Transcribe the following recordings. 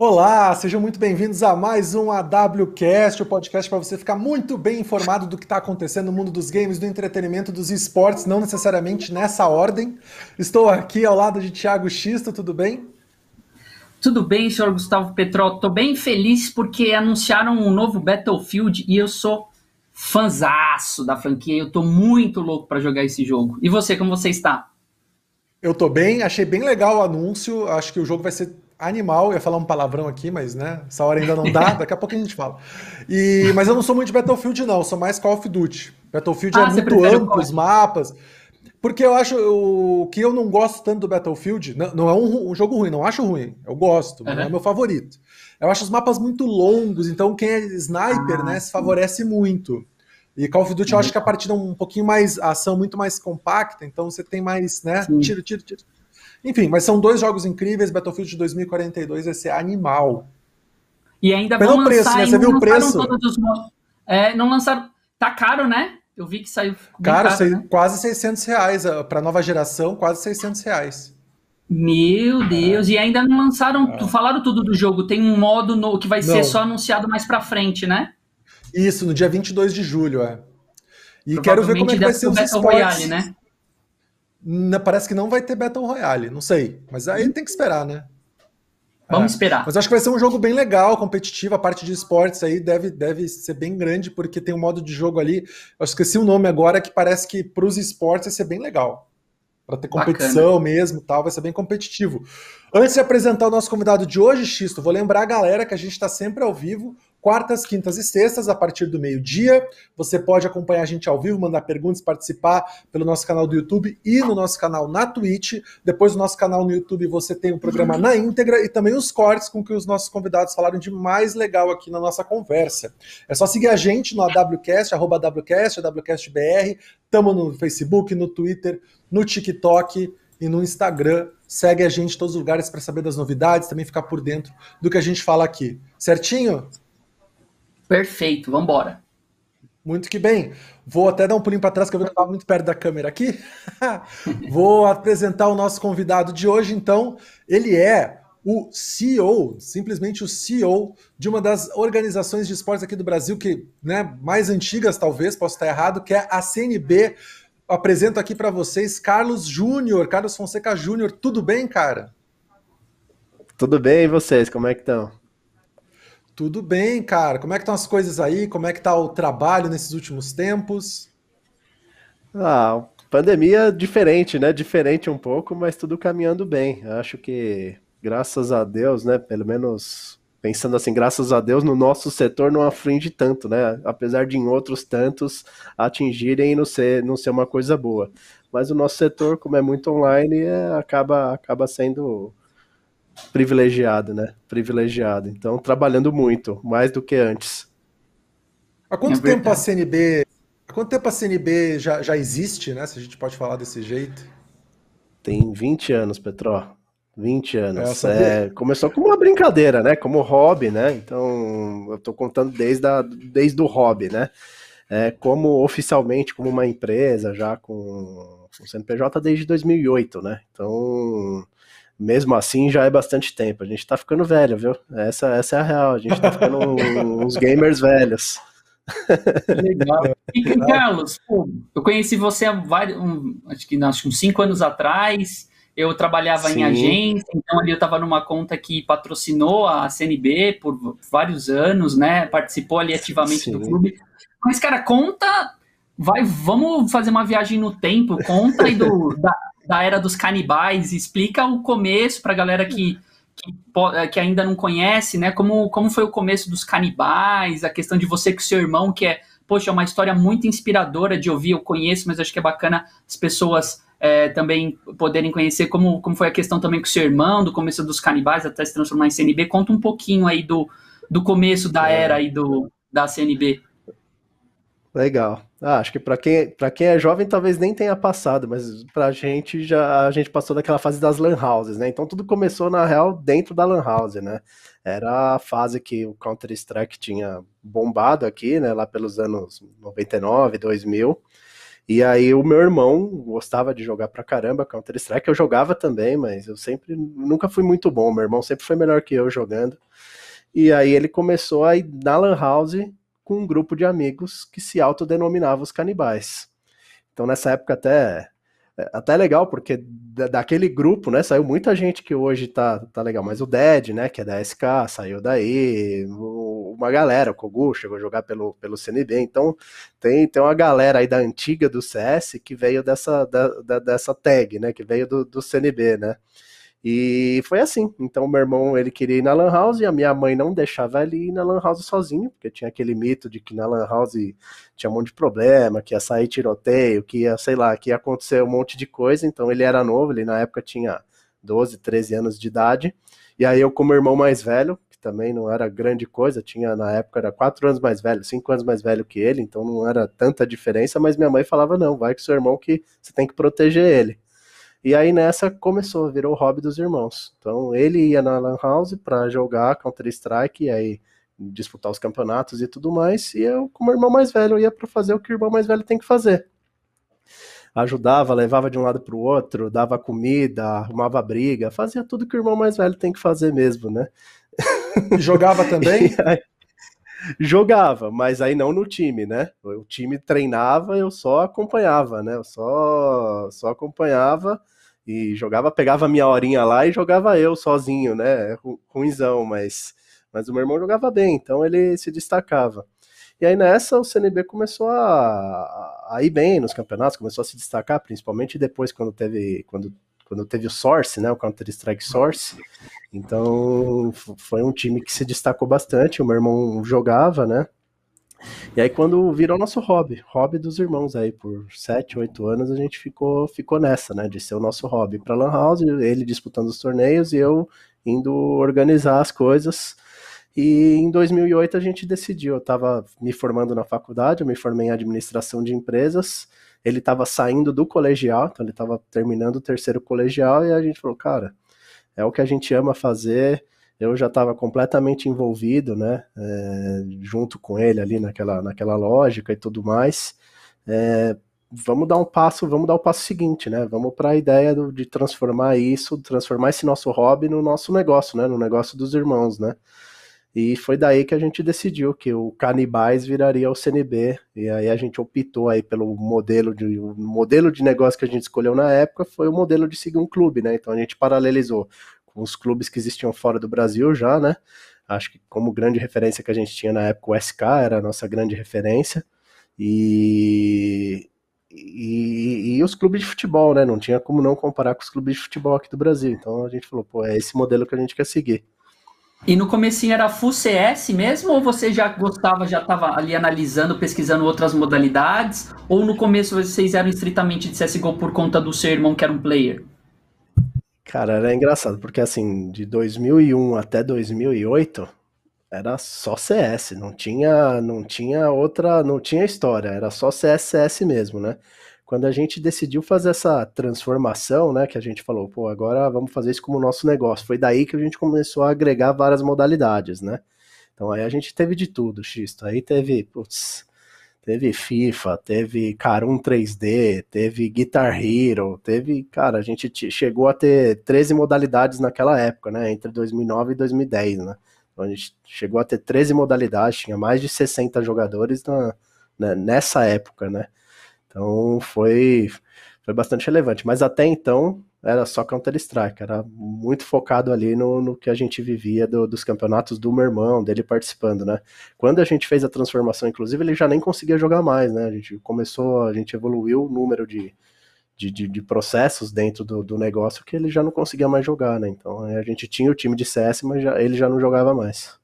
Olá, sejam muito bem-vindos a mais um AWCast, o podcast para você ficar muito bem informado do que está acontecendo no mundo dos games, do entretenimento, dos esportes, não necessariamente nessa ordem. Estou aqui ao lado de Thiago Xisto, tudo bem? Tudo bem, senhor Gustavo Petrol. Estou bem feliz porque anunciaram um novo Battlefield e eu sou fanzaço da franquia. Eu estou muito louco para jogar esse jogo. E você, como você está? Eu estou bem, achei bem legal o anúncio. Acho que o jogo vai ser animal, eu ia falar um palavrão aqui, mas né, essa hora ainda não dá, daqui a pouco a gente fala. E, mas eu não sou muito de Battlefield, não, sou mais Call of Duty. Battlefield é ah, é muito amplo, os mapas. Porque eu acho o que eu não gosto tanto do Battlefield, não, não é um, um, jogo ruim, não acho ruim, eu gosto, uhum. não é meu favorito. Eu acho os mapas muito longos, então quem é sniper, ah, né, se favorece muito. E Call of Duty uhum. eu acho que a partida é um pouquinho mais, a ação muito mais compacta, então você tem mais, né, Sim. tiro, tiro, tiro. Enfim, mas são dois jogos incríveis. Battlefield 2042 vai ser animal. E ainda Pelo vão preço, né? Você viu o preço? Os... É, não lançaram. Tá caro, né? Eu vi que saiu. Caro, caro né? quase 600 reais. Para nova geração, quase 600 reais. Meu Deus, é. e ainda não lançaram, é. falaram tudo do jogo, tem um modo no, que vai não. ser só anunciado mais pra frente, né? Isso, no dia 22 de julho, é. E quero ver como é que vai ser os esportes. Royale, né? Parece que não vai ter Battle Royale, não sei. Mas aí tem que esperar, né? Vamos é. esperar. Mas acho que vai ser um jogo bem legal, competitivo. A parte de esportes aí deve, deve ser bem grande, porque tem um modo de jogo ali. Eu esqueci o nome agora, que parece que para os esportes vai ser bem legal. Para ter competição Bacana. mesmo tal, vai ser bem competitivo. Antes de apresentar o nosso convidado de hoje, Xisto, vou lembrar a galera que a gente está sempre ao vivo quartas, quintas e sextas, a partir do meio-dia. Você pode acompanhar a gente ao vivo, mandar perguntas, participar pelo nosso canal do YouTube e no nosso canal na Twitch. Depois do nosso canal no YouTube você tem o programa na íntegra e também os cortes com que os nossos convidados falaram de mais legal aqui na nossa conversa. É só seguir a gente no AWCast, arroba AWCast, AWCastBR. Estamos no Facebook, no Twitter, no TikTok e no Instagram. Segue a gente em todos os lugares para saber das novidades, também ficar por dentro do que a gente fala aqui. Certinho? Perfeito, vamos embora. Muito que bem. Vou até dar um pulinho para trás, que eu estava muito perto da câmera aqui. Vou apresentar o nosso convidado de hoje, então. Ele é o CEO, simplesmente o CEO de uma das organizações de esportes aqui do Brasil, que né, mais antigas, talvez, posso estar errado, que é a CNB. Apresento aqui para vocês Carlos Júnior, Carlos Fonseca Júnior. Tudo bem, cara? Tudo bem, e vocês? Como é que estão? Tudo bem, cara. Como é que estão as coisas aí? Como é que tá o trabalho nesses últimos tempos? Ah, pandemia diferente, né? Diferente um pouco, mas tudo caminhando bem. Acho que, graças a Deus, né? Pelo menos pensando assim, graças a Deus, no nosso setor não aflige tanto, né? Apesar de em outros tantos atingirem e não ser, não ser uma coisa boa. Mas o nosso setor, como é muito online, é, acaba, acaba sendo privilegiado, né? Privilegiado. Então, trabalhando muito, mais do que antes. Há quanto é tempo a CNB. Há quanto tempo a CNB já, já existe, né? Se a gente pode falar desse jeito. Tem 20 anos, Petró. 20 anos. É, começou como uma brincadeira, né? Como hobby, né? Então, eu tô contando desde, a, desde o hobby, né? É, como oficialmente, como uma empresa, já com, com CNPJ desde 2008, né? Então, mesmo assim já é bastante tempo. A gente tá ficando velho, viu? Essa, essa é a real. A gente tá ficando uns gamers velhos. Legal. E Carlos, pô, eu conheci você há vários, um, acho que acho uns cinco anos atrás. Eu trabalhava Sim. em agência, então ali eu estava numa conta que patrocinou a CNB por vários anos, né? Participou ali ativamente Sim. do clube. Mas, cara, conta. Vai, vamos fazer uma viagem no tempo. Conta aí do, da, da era dos canibais, explica o começo para a galera que, que, que, ainda não conhece, né? Como, como foi o começo dos canibais, a questão de você com seu irmão, que é, poxa, é uma história muito inspiradora de ouvir, eu conheço, mas acho que é bacana as pessoas é, também poderem conhecer como, como foi a questão também com seu irmão, do começo dos canibais até se transformar em CNB. Conta um pouquinho aí do, do começo da é. era aí do, da CNB. Legal. Ah, acho que para quem, quem é jovem talvez nem tenha passado, mas pra gente já a gente passou daquela fase das lan houses, né? Então tudo começou na real dentro da lan house, né? Era a fase que o Counter Strike tinha bombado aqui, né, lá pelos anos 99, 2000. E aí o meu irmão gostava de jogar pra caramba Counter-Strike, eu jogava também, mas eu sempre nunca fui muito bom, meu irmão sempre foi melhor que eu jogando. E aí ele começou a ir na Lan House com um grupo de amigos que se autodenominava os canibais. Então nessa época até é, até legal, porque daquele grupo, né, saiu muita gente que hoje tá, tá legal, mas o Dead, né, que é da SK, saiu daí, uma galera, o Kogu chegou a jogar pelo, pelo CNB, então tem, tem uma galera aí da antiga do CS que veio dessa, da, da, dessa tag, né, que veio do, do CNB, né, e foi assim. Então, meu irmão, ele queria ir na Lan House e a minha mãe não deixava ele ir na Lan House sozinho, porque tinha aquele mito de que na Lan House tinha um monte de problema, que ia sair tiroteio, que ia, sei lá, que ia acontecer um monte de coisa. Então, ele era novo, ele na época tinha 12, 13 anos de idade. E aí, eu, como irmão mais velho, que também não era grande coisa, tinha na época era 4 anos mais velho, 5 anos mais velho que ele, então não era tanta diferença, mas minha mãe falava: não, vai com seu irmão que você tem que proteger ele. E aí nessa começou, virou o hobby dos irmãos. Então ele ia na Lan House para jogar Counter-Strike e aí disputar os campeonatos e tudo mais, e eu, como irmão mais velho, ia para fazer o que o irmão mais velho tem que fazer. Ajudava, levava de um lado para o outro, dava comida, arrumava briga, fazia tudo que o irmão mais velho tem que fazer mesmo, né? Jogava também? aí, jogava, mas aí não no time, né? O time treinava, eu só acompanhava, né? Eu só, só acompanhava e jogava, pegava minha horinha lá e jogava eu sozinho, né? Ruizão, mas, mas o meu irmão jogava bem, então ele se destacava. E aí nessa o CNB começou a, a ir bem nos campeonatos, começou a se destacar, principalmente depois quando teve, quando quando teve o Source, né, o Counter-Strike Source. Então, foi um time que se destacou bastante, o meu irmão jogava, né? E aí quando virou nosso hobby, hobby dos irmãos aí, por 7, 8 anos a gente ficou, ficou nessa, né, de ser o nosso hobby para Lan House, ele disputando os torneios e eu indo organizar as coisas. E em 2008 a gente decidiu, eu estava me formando na faculdade, eu me formei em administração de empresas, ele estava saindo do colegial, então ele estava terminando o terceiro colegial, e a gente falou, cara, é o que a gente ama fazer. Eu já estava completamente envolvido, né, é, junto com ele ali naquela, naquela lógica e tudo mais. É, vamos dar um passo, vamos dar o passo seguinte, né? Vamos para a ideia do, de transformar isso, transformar esse nosso hobby no nosso negócio, né? No negócio dos irmãos, né? E foi daí que a gente decidiu que o Canibais viraria o CNB. E aí a gente optou aí pelo modelo de o modelo de negócio que a gente escolheu na época foi o modelo de seguir um clube, né? Então a gente paralelizou com os clubes que existiam fora do Brasil já, né? Acho que como grande referência que a gente tinha na época o SK era a nossa grande referência. E, e, e, os clubes de futebol, né? Não tinha como não comparar com os clubes de futebol aqui do Brasil. Então a gente falou, pô, é esse modelo que a gente quer seguir. E no comecinho era full CS mesmo, ou você já gostava, já estava ali analisando, pesquisando outras modalidades? Ou no começo vocês eram estritamente de CSGO por conta do seu irmão que era um player? Cara, era engraçado, porque assim, de 2001 até 2008, era só CS, não tinha, não tinha outra, não tinha história, era só CS, CS mesmo, né? Quando a gente decidiu fazer essa transformação, né, que a gente falou, pô, agora vamos fazer isso como nosso negócio. Foi daí que a gente começou a agregar várias modalidades, né? Então aí a gente teve de tudo, Xisto. Aí teve, putz, teve FIFA, teve Carum 3D, teve Guitar Hero, teve, cara, a gente chegou a ter 13 modalidades naquela época, né, entre 2009 e 2010, né? Então a gente chegou a ter 13 modalidades, tinha mais de 60 jogadores na, né, nessa época, né? Então foi, foi bastante relevante. Mas até então era só Counter-Strike, era muito focado ali no, no que a gente vivia do, dos campeonatos do meu irmão, dele participando, né? Quando a gente fez a transformação, inclusive, ele já nem conseguia jogar mais, né? A gente começou, a gente evoluiu o número de, de, de, de processos dentro do, do, negócio que ele já não conseguia mais jogar, né? Então a gente tinha o time de CS, mas já, ele já não jogava mais.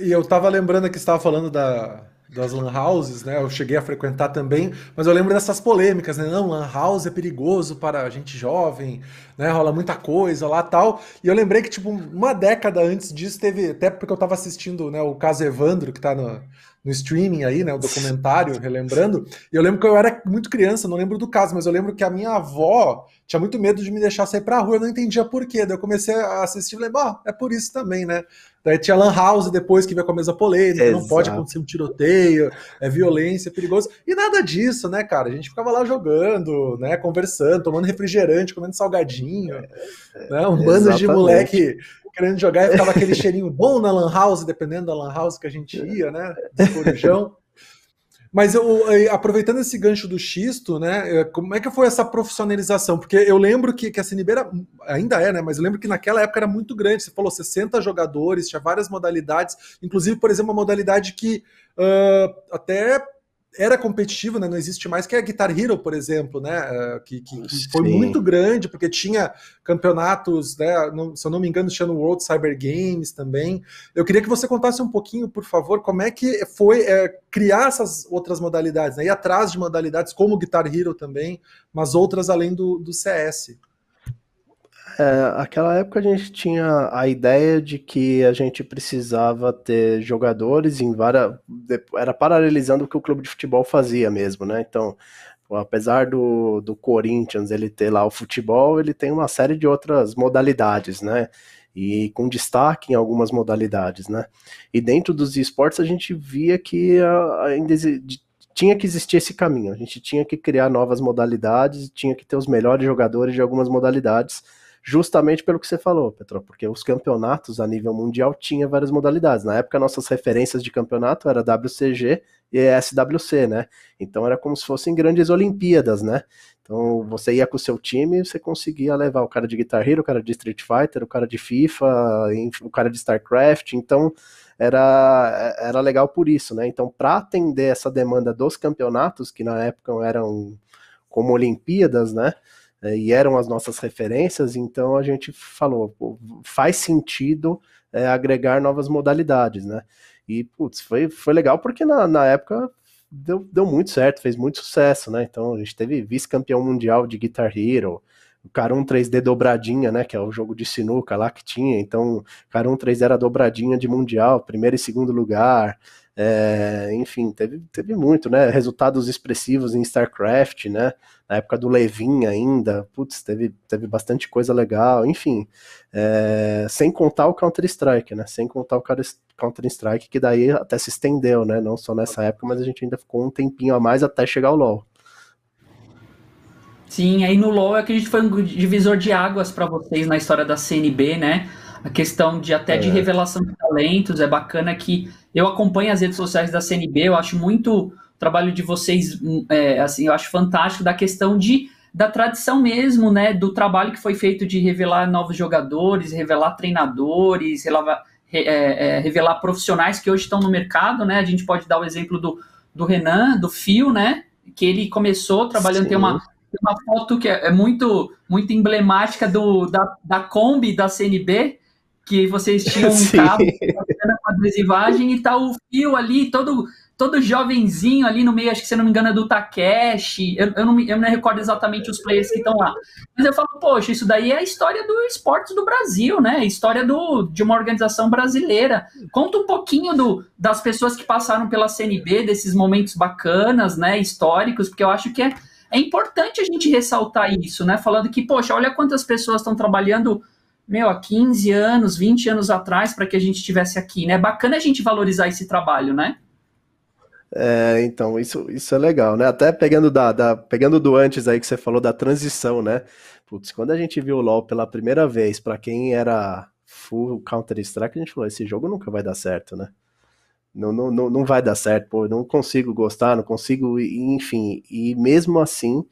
E eu tava lembrando que estava falando da, das lan houses, né? Eu cheguei a frequentar também, mas eu lembro dessas polêmicas, né? Não, lan house é perigoso para gente jovem, né? Rola muita coisa lá tal. E eu lembrei que, tipo, uma década antes disso teve, até porque eu tava assistindo, né, o caso Evandro, que tá no, no streaming aí, né? O documentário, relembrando. E eu lembro que eu era muito criança, não lembro do caso, mas eu lembro que a minha avó tinha muito medo de me deixar sair pra rua, eu não entendia por quê. Daí eu comecei a assistir e falei, ah, é por isso também, né? Daí tinha Lan House depois que veio com a mesa polêmica, Exato. não pode acontecer um tiroteio, é violência, é perigoso. E nada disso, né, cara? A gente ficava lá jogando, né, conversando, tomando refrigerante, comendo salgadinho, né? Um bando de moleque querendo jogar e ficava aquele cheirinho bom na Lan House, dependendo da Lan House que a gente ia, né? Do corujão. Mas eu, aproveitando esse gancho do xisto, né? É, como é que foi essa profissionalização? Porque eu lembro que, que a CNB era, ainda é, né? Mas eu lembro que naquela época era muito grande. Você falou 60 jogadores, tinha várias modalidades, inclusive, por exemplo, uma modalidade que uh, até era competitivo, né? Não existe mais, que é a Guitar Hero, por exemplo, né? É, que, que, que foi muito grande, porque tinha campeonatos, né? se eu não me engano, tinha no World Cyber Games também. Eu queria que você contasse um pouquinho, por favor, como é que foi é, criar essas outras modalidades, né? Ir atrás de modalidades como Guitar Hero também, mas outras além do, do CS. É, aquela época a gente tinha a ideia de que a gente precisava ter jogadores em várias. Era paralelizando o que o clube de futebol fazia mesmo, né? Então, apesar do, do Corinthians ele ter lá o futebol, ele tem uma série de outras modalidades, né? E com destaque em algumas modalidades, né? E dentro dos esportes a gente via que ainda tinha que existir esse caminho. A gente tinha que criar novas modalidades, tinha que ter os melhores jogadores de algumas modalidades justamente pelo que você falou, Petro, porque os campeonatos a nível mundial tinha várias modalidades. Na época, nossas referências de campeonato era WCG e SWC, né? Então era como se fossem grandes Olimpíadas, né? Então você ia com o seu time e você conseguia levar o cara de Guitar Hero, o cara de Street Fighter, o cara de FIFA, o cara de StarCraft. Então era, era legal por isso, né? Então, para atender essa demanda dos campeonatos, que na época eram como Olimpíadas, né? É, e eram as nossas referências, então a gente falou, pô, faz sentido é, agregar novas modalidades, né? E, putz, foi, foi legal porque na, na época deu, deu muito certo, fez muito sucesso, né? Então a gente teve vice-campeão mundial de Guitar Hero, Carum 3D dobradinha, né, que é o jogo de sinuca lá que tinha, então Carum 3D era dobradinha de mundial, primeiro e segundo lugar, é, enfim, teve, teve muito, né? Resultados expressivos em StarCraft, né? Na época do Levin ainda, putz, teve, teve bastante coisa legal, enfim. É, sem contar o Counter-Strike, né? Sem contar o Counter-Strike, que daí até se estendeu, né? Não só nessa época, mas a gente ainda ficou um tempinho a mais até chegar ao LoL. Sim, aí no LoL é que a gente foi um divisor de águas para vocês na história da CNB, né? A questão de até é. de revelação de talentos, é bacana que eu acompanho as redes sociais da CNB, eu acho muito o trabalho de vocês, hum, é, assim, eu acho fantástico da questão de da tradição mesmo, né, do trabalho que foi feito de revelar novos jogadores, revelar treinadores, revelar, é, é, revelar profissionais que hoje estão no mercado, né, a gente pode dar o exemplo do, do Renan, do Fio, né, que ele começou trabalhando, Sim. tem uma, uma foto que é, é muito, muito emblemática do, da, da Kombi da CNB, que vocês tinham um cabo com adesivagem e tá o fio ali, todo todo jovenzinho ali no meio, acho que se não me engano é do Takeshi, eu, eu, não, eu não recordo exatamente os players que estão lá. Mas eu falo, poxa, isso daí é a história do esporte do Brasil, né? História do, de uma organização brasileira. Conta um pouquinho do, das pessoas que passaram pela CNB, desses momentos bacanas, né, históricos, porque eu acho que é, é importante a gente ressaltar isso, né? Falando que, poxa, olha quantas pessoas estão trabalhando meu, há 15 anos, 20 anos atrás para que a gente estivesse aqui, né? É bacana a gente valorizar esse trabalho, né? É, então, isso, isso é legal, né? Até pegando, da, da, pegando do antes aí que você falou da transição, né? Putz, quando a gente viu o LoL pela primeira vez, para quem era full Counter-Strike, a gente falou, esse jogo nunca vai dar certo, né? Não, não, não, não vai dar certo, pô, não consigo gostar, não consigo, enfim, e mesmo assim,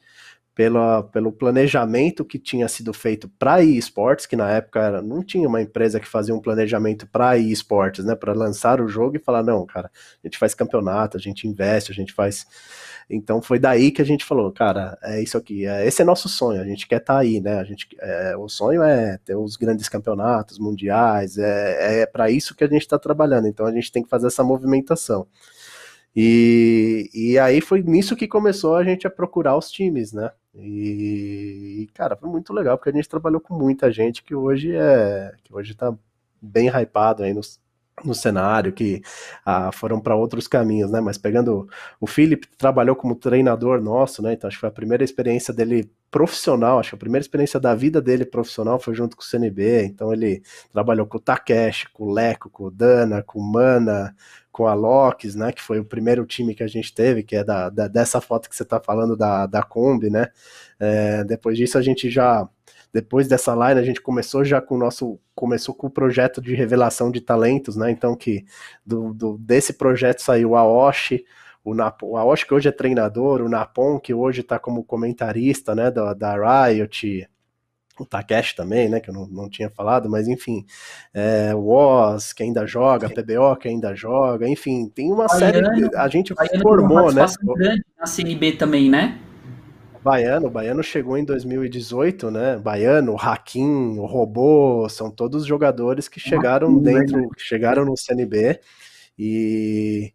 pela, pelo planejamento que tinha sido feito para esportes, que na época era, não tinha uma empresa que fazia um planejamento para esportes, né, para lançar o jogo e falar não, cara, a gente faz campeonato, a gente investe, a gente faz. Então foi daí que a gente falou, cara, é isso aqui, é, esse é nosso sonho, a gente quer estar tá aí, né? A gente, é, o sonho é ter os grandes campeonatos mundiais, é, é para isso que a gente está trabalhando. Então a gente tem que fazer essa movimentação. E, e aí foi nisso que começou a gente a procurar os times, né? E, cara, foi muito legal, porque a gente trabalhou com muita gente que hoje é. que hoje tá bem hypado aí nos, no cenário, que ah, foram para outros caminhos, né? Mas pegando o Felipe trabalhou como treinador nosso, né? Então acho que foi a primeira experiência dele profissional, acho que a primeira experiência da vida dele profissional foi junto com o CNB. Então ele trabalhou com o Takeshi, com o Leco, com o Dana, com o Mana, com a Locks, né? Que foi o primeiro time que a gente teve, que é da, da dessa foto que você está falando da, da Kombi, né? É, depois disso a gente já depois dessa line a gente começou já com o nosso começou com o projeto de revelação de talentos, né? Então que do, do desse projeto saiu a Oshi, o Napon, a Oshi que hoje é treinador, o Napon que hoje está como comentarista, né, da, da Riot, o Takeshi também, né, que eu não, não tinha falado, mas enfim, é, o Oz, que ainda joga, PBO, que ainda joga, enfim, tem uma Baiano, série, a gente formou, né? grande na CNB também, né? Baiano, Baiano chegou em 2018, né? Baiano, o Hakim, o Robô, são todos jogadores que chegaram dentro, que chegaram no CNB e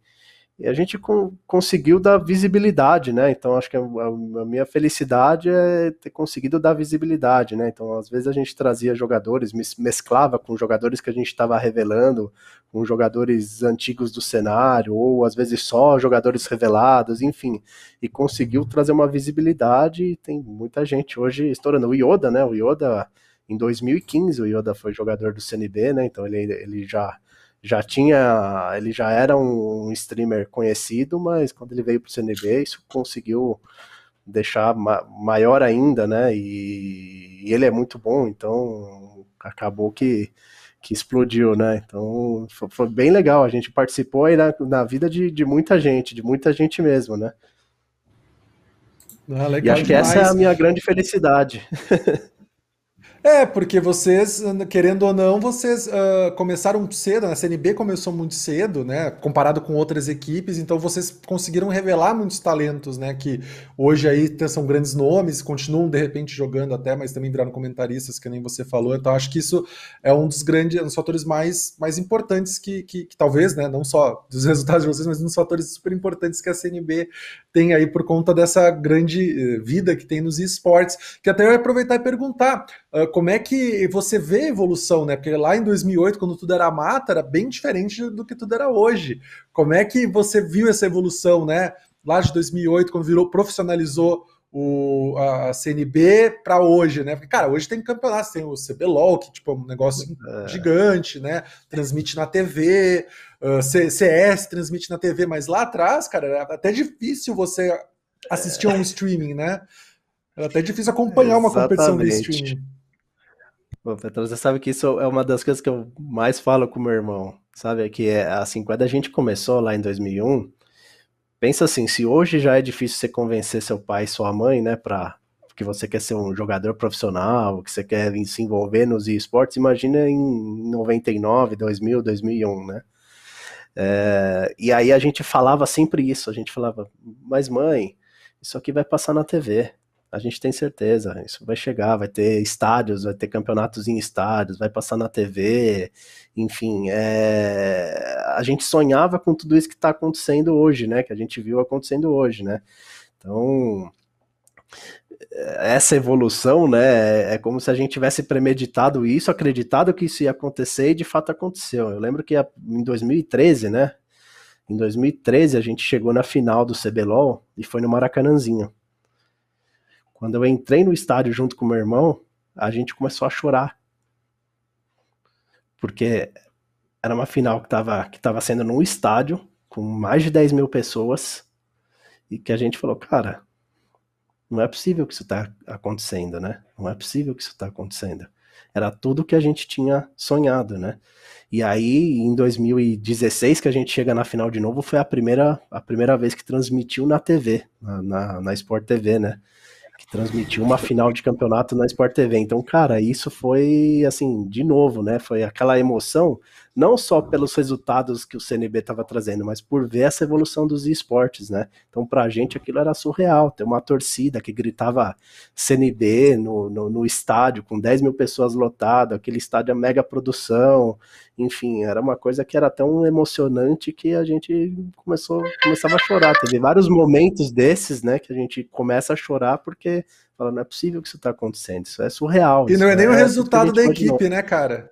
e a gente com, conseguiu dar visibilidade, né? Então acho que a, a, minha felicidade é ter conseguido dar visibilidade, né? Então às vezes a gente trazia jogadores, mesclava com jogadores que a gente estava revelando, com jogadores antigos do cenário, ou às vezes só jogadores revelados, enfim, e conseguiu trazer uma visibilidade. E tem muita gente hoje estourando. O Yoda, né? O Yoda em 2015 o Yoda foi jogador do CNB, né? Então ele, ele já já tinha, ele já era um streamer conhecido, mas quando ele veio para o CNB, isso conseguiu deixar ma maior ainda, né? E, e, ele é muito bom, então acabou que, que explodiu, né? Então foi, foi bem legal. A gente participou aí na, na vida de, de muita gente, de muita gente mesmo, né? Ah, e acho demais. que essa é a minha grande felicidade. É, porque vocês, querendo ou não, vocês uh, começaram cedo, né? a CNB começou muito cedo, né? Comparado com outras equipes, então vocês conseguiram revelar muitos talentos, né? Que hoje aí são grandes nomes, continuam de repente jogando até, mas também viraram comentaristas, que nem você falou. Então acho que isso é um dos grandes, um dos fatores mais, mais importantes que, que, que talvez, né? Não só dos resultados de vocês, mas um dos fatores super importantes que a CNB tem aí por conta dessa grande eh, vida que tem nos esportes. Que até eu ia aproveitar e perguntar. Uh, como é que você vê a evolução, né? Porque lá em 2008, quando tudo era mata, era bem diferente do que tudo era hoje. Como é que você viu essa evolução, né? Lá de 2008, quando virou, profissionalizou o, a CNB para hoje, né? Porque, cara, hoje tem campeonatos, tem o CBLOL, que tipo, é um negócio é. gigante, né? Transmite na TV, uh, CS transmite na TV, mas lá atrás, cara, era até difícil você assistir a um streaming, né? Era até difícil acompanhar uma competição de streaming. Petrus, você sabe que isso é uma das coisas que eu mais falo com meu irmão, sabe? Que é assim, quando a gente começou lá em 2001, pensa assim, se hoje já é difícil você convencer seu pai e sua mãe, né, para que você quer ser um jogador profissional, que você quer se envolver nos esportes, imagina em 99, 2000, 2001, né? É, e aí a gente falava sempre isso, a gente falava, mas mãe, isso aqui vai passar na TV, a gente tem certeza, isso vai chegar, vai ter estádios, vai ter campeonatos em estádios, vai passar na TV, enfim, é... a gente sonhava com tudo isso que está acontecendo hoje, né, que a gente viu acontecendo hoje, né, então essa evolução, né, é como se a gente tivesse premeditado isso, acreditado que isso ia acontecer e de fato aconteceu. Eu lembro que em 2013, né, em 2013 a gente chegou na final do CBLOL e foi no Maracanãzinho. Quando eu entrei no estádio junto com meu irmão, a gente começou a chorar. Porque era uma final que estava que tava sendo num estádio com mais de 10 mil pessoas e que a gente falou, cara, não é possível que isso está acontecendo, né? Não é possível que isso está acontecendo. Era tudo que a gente tinha sonhado, né? E aí, em 2016, que a gente chega na final de novo, foi a primeira, a primeira vez que transmitiu na TV, na, na, na Sport TV, né? Transmitiu uma final de campeonato na Sport TV. Então, cara, isso foi assim, de novo, né? Foi aquela emoção não só pelos resultados que o CNB estava trazendo, mas por ver essa evolução dos esportes, né? Então, para a gente aquilo era surreal, ter uma torcida que gritava CNB no, no, no estádio, com 10 mil pessoas lotado, aquele estádio a mega produção, enfim, era uma coisa que era tão emocionante que a gente começou, começava a chorar. Teve vários momentos desses, né, que a gente começa a chorar porque fala, não é possível que isso está acontecendo, isso é surreal. E não é nem é o resultado da equipe, né, cara?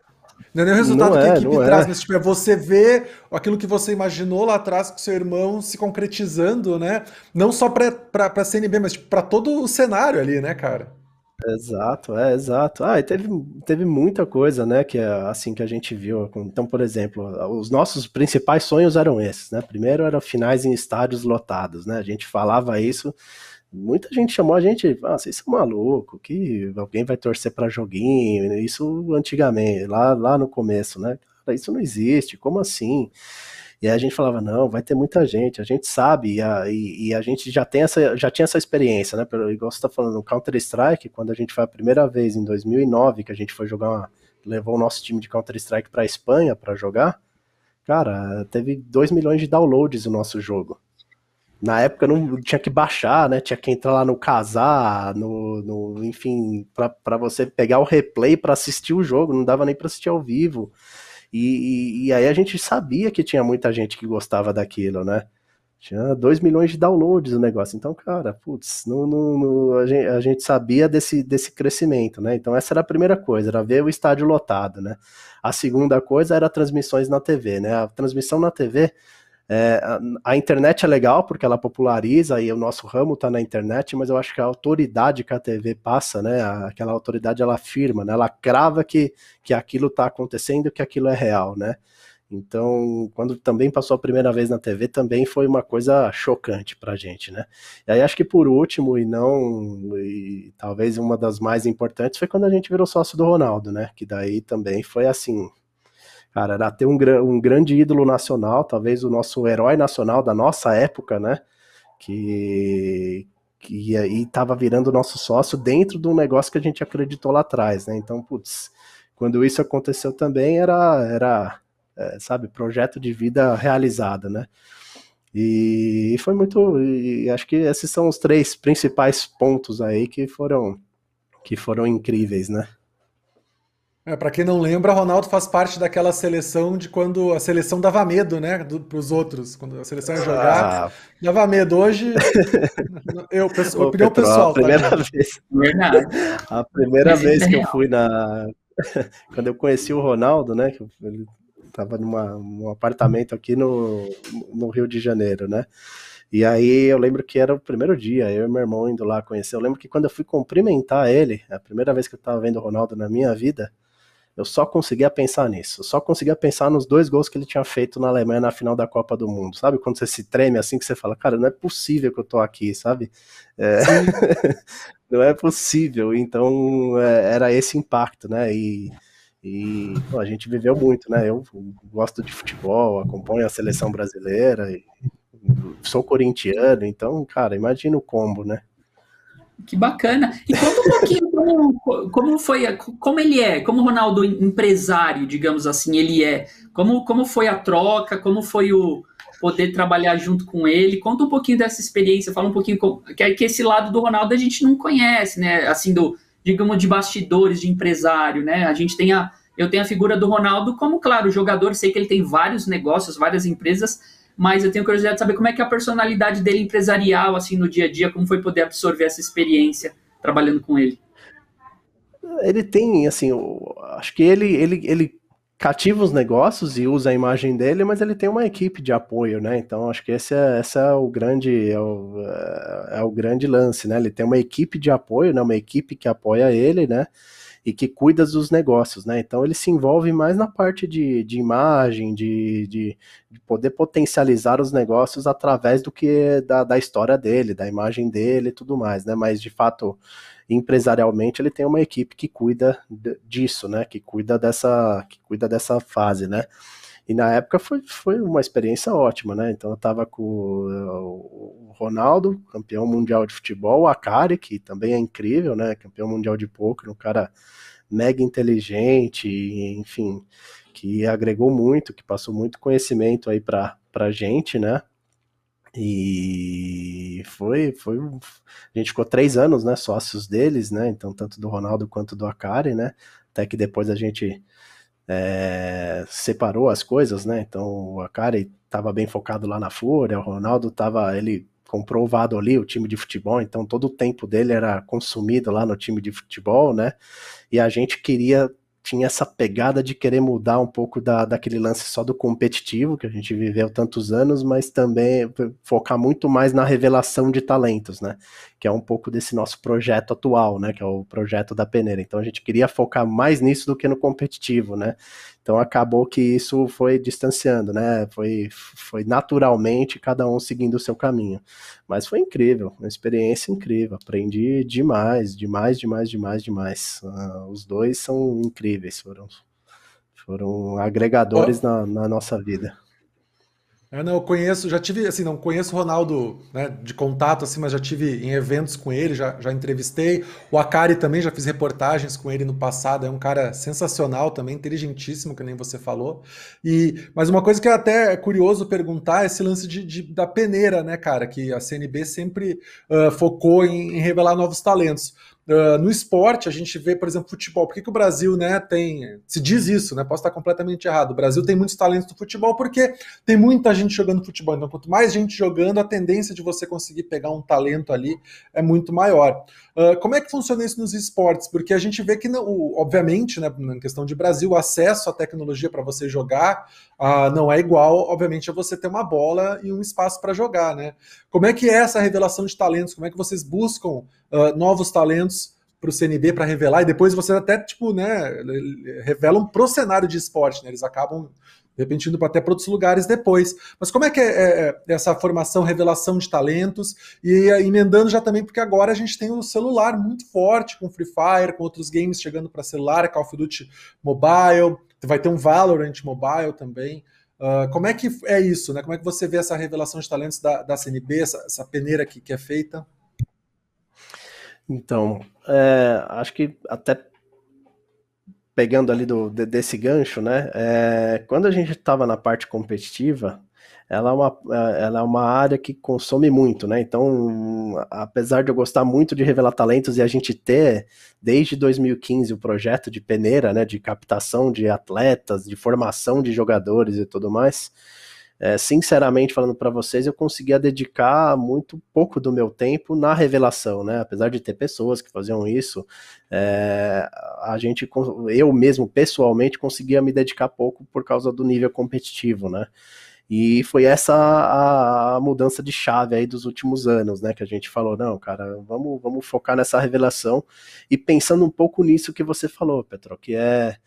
Não é nem o resultado não que a é, equipe traz, é. mas tipo, é você ver aquilo que você imaginou lá atrás com seu irmão se concretizando, né? Não só para a CNB, mas tipo, para todo o cenário ali, né, cara? Exato, é, exato. Ah, e teve, teve muita coisa, né, que assim que a gente viu. Então, por exemplo, os nossos principais sonhos eram esses, né? Primeiro eram finais em estádios lotados, né? A gente falava isso, muita gente chamou a gente, ah, vocês são maluco, que alguém vai torcer para joguinho, isso antigamente, lá, lá no começo, né? isso não existe, como assim? E aí a gente falava, não, vai ter muita gente, a gente sabe, e a, e, e a gente já, tem essa, já tinha essa experiência, né? Pelo, igual você está falando, no Counter-Strike, quando a gente foi a primeira vez em 2009, que a gente foi jogar, uma, levou o nosso time de Counter-Strike para Espanha para jogar, cara, teve 2 milhões de downloads o nosso jogo. Na época não tinha que baixar, né? Tinha que entrar lá no casar, no, no enfim, para você pegar o replay para assistir o jogo, não dava nem para assistir ao vivo. E, e, e, aí a gente sabia que tinha muita gente que gostava daquilo, né? Tinha 2 milhões de downloads o negócio. Então, cara, putz, não, não, a, gente, a, gente, sabia desse, desse crescimento, né? Então, essa era a primeira coisa, era ver o estádio lotado, né? A segunda coisa era transmissões na TV, né? A transmissão na TV é, a, a, internet é legal porque ela populariza e o nosso ramo está na internet, mas eu acho que a autoridade que a TV passa, né, aquela autoridade ela afirma, né, ela crava que, que aquilo está acontecendo, que aquilo é real, né? Então, quando também passou a primeira vez na TV, também foi uma coisa chocante pra gente, né? E aí acho que por último, e não, e talvez uma das mais importantes, foi quando a gente virou sócio do Ronaldo, né? Que daí também foi assim, Cara, era ter um, um grande ídolo nacional, talvez o nosso herói nacional da nossa época, né? Que, que aí estava virando nosso sócio dentro de um negócio que a gente acreditou lá atrás, né? Então, putz, quando isso aconteceu também era, era é, sabe, projeto de vida realizado, né? E, foi muito, e acho que esses são os três principais pontos aí que foram que foram incríveis, né? É, para quem não lembra, Ronaldo faz parte daquela seleção de quando a seleção dava medo, né, para os outros, quando a seleção ia jogar, ah. dava medo. Hoje, eu, pessoal, opinião Petro, pessoal. A tá, primeira tá, vez, a primeira vez que eu fui na, quando eu conheci o Ronaldo, né, que ele estava num apartamento aqui no, no Rio de Janeiro, né. E aí eu lembro que era o primeiro dia, eu e meu irmão indo lá conhecer. Eu lembro que quando eu fui cumprimentar ele, a primeira vez que eu estava vendo o Ronaldo na minha vida, eu só conseguia pensar nisso. Eu só conseguia pensar nos dois gols que ele tinha feito na Alemanha na final da Copa do Mundo. Sabe quando você se treme assim que você fala, cara, não é possível que eu tô aqui, sabe? É... não é possível. Então é, era esse impacto, né? E, e pô, a gente viveu muito, né? Eu gosto de futebol, acompanho a seleção brasileira, sou corintiano, então, cara, imagina o combo, né? Que bacana. E conta um pouquinho como, como foi, como ele é, como o Ronaldo empresário, digamos assim, ele é. Como, como foi a troca, como foi o poder trabalhar junto com ele. Conta um pouquinho dessa experiência, fala um pouquinho que, que esse lado do Ronaldo a gente não conhece, né? Assim, do, digamos, de bastidores de empresário, né? A gente tem a. Eu tenho a figura do Ronaldo como, claro, jogador, sei que ele tem vários negócios, várias empresas, mas eu tenho curiosidade de saber como é que é a personalidade dele empresarial, assim, no dia a dia, como foi poder absorver essa experiência trabalhando com ele. Ele tem, assim, eu acho que ele, ele, ele cativa os negócios e usa a imagem dele, mas ele tem uma equipe de apoio, né? Então acho que esse é, esse é o grande é o, é, é o grande lance, né? Ele tem uma equipe de apoio, né? Uma equipe que apoia ele, né? e que cuida dos negócios, né? Então ele se envolve mais na parte de, de imagem, de, de, de poder potencializar os negócios através do que da, da história dele, da imagem dele e tudo mais, né? Mas de fato, empresarialmente, ele tem uma equipe que cuida disso, né? Que cuida dessa, que cuida dessa fase, né? E na época foi, foi uma experiência ótima, né? Então eu tava com o Ronaldo, campeão mundial de futebol, o Akari, que também é incrível, né? Campeão mundial de poker, um cara mega inteligente, enfim, que agregou muito, que passou muito conhecimento aí pra, pra gente, né? E foi, foi. A gente ficou três anos, né? Sócios deles, né? Então, tanto do Ronaldo quanto do Akari, né? Até que depois a gente é, separou as coisas, né? Então o Akari estava bem focado lá na Fúria, o Ronaldo estava, ele comprou o Vado ali, o time de futebol, então todo o tempo dele era consumido lá no time de futebol, né? E a gente queria tinha essa pegada de querer mudar um pouco da, daquele lance só do competitivo, que a gente viveu tantos anos, mas também focar muito mais na revelação de talentos, né? Que é um pouco desse nosso projeto atual, né? Que é o projeto da peneira. Então a gente queria focar mais nisso do que no competitivo, né? Então acabou que isso foi distanciando, né? Foi, foi naturalmente cada um seguindo o seu caminho. Mas foi incrível, uma experiência incrível. Aprendi demais, demais, demais, demais, demais. Uh, os dois são incríveis, foram, foram agregadores oh. na, na nossa vida. Eu não, eu conheço, já tive, assim, não conheço o Ronaldo né, de contato, assim, mas já tive em eventos com ele, já, já entrevistei. O Akari também, já fiz reportagens com ele no passado, é um cara sensacional também, inteligentíssimo, que nem você falou. E, mas uma coisa que é até curioso perguntar é esse lance de, de da peneira, né, cara, que a CNB sempre uh, focou em, em revelar novos talentos. Uh, no esporte, a gente vê, por exemplo, futebol. Por que, que, o Brasil né, tem. Se diz isso, né? Posso estar completamente errado. O Brasil tem muitos talentos no futebol porque tem muita gente jogando futebol. Então, quanto mais gente jogando, a tendência de você conseguir pegar um talento ali é muito maior. Uh, como é que funciona isso nos esportes? Porque a gente vê que, não, obviamente, né, na questão de Brasil, o acesso à tecnologia para você jogar uh, não é igual, obviamente, a você ter uma bola e um espaço para jogar, né? Como é que é essa revelação de talentos? Como é que vocês buscam uh, novos talentos para o CNB para revelar? E depois vocês até, tipo, né, revelam pro cenário de esporte, né? Eles acabam de repente indo até para outros lugares depois. Mas como é que é, é, é, essa formação, revelação de talentos? E emendando já também, porque agora a gente tem o celular muito forte, com Free Fire, com outros games chegando para celular, Call of Duty Mobile, vai ter um Valorant Mobile também. Uh, como é que é isso, né? Como é que você vê essa revelação de talentos da, da CNB, essa, essa peneira que, que é feita? Então, é, acho que até pegando ali do, desse gancho, né? É, quando a gente estava na parte competitiva, ela é, uma, é, ela é uma área que consome muito, né? Então, apesar de eu gostar muito de revelar talentos e a gente ter, desde 2015, o projeto de peneira, né? De captação de atletas, de formação de jogadores e tudo mais, é, sinceramente falando para vocês, eu conseguia dedicar muito pouco do meu tempo na revelação, né? Apesar de ter pessoas que faziam isso, é, a gente, eu mesmo pessoalmente conseguia me dedicar pouco por causa do nível competitivo, né? E foi essa a, a, mudança de chave aí dos últimos anos, né? Que a gente falou, não, cara, vamos, vamos focar nessa revelação e pensando um pouco nisso que você falou, Petro, que é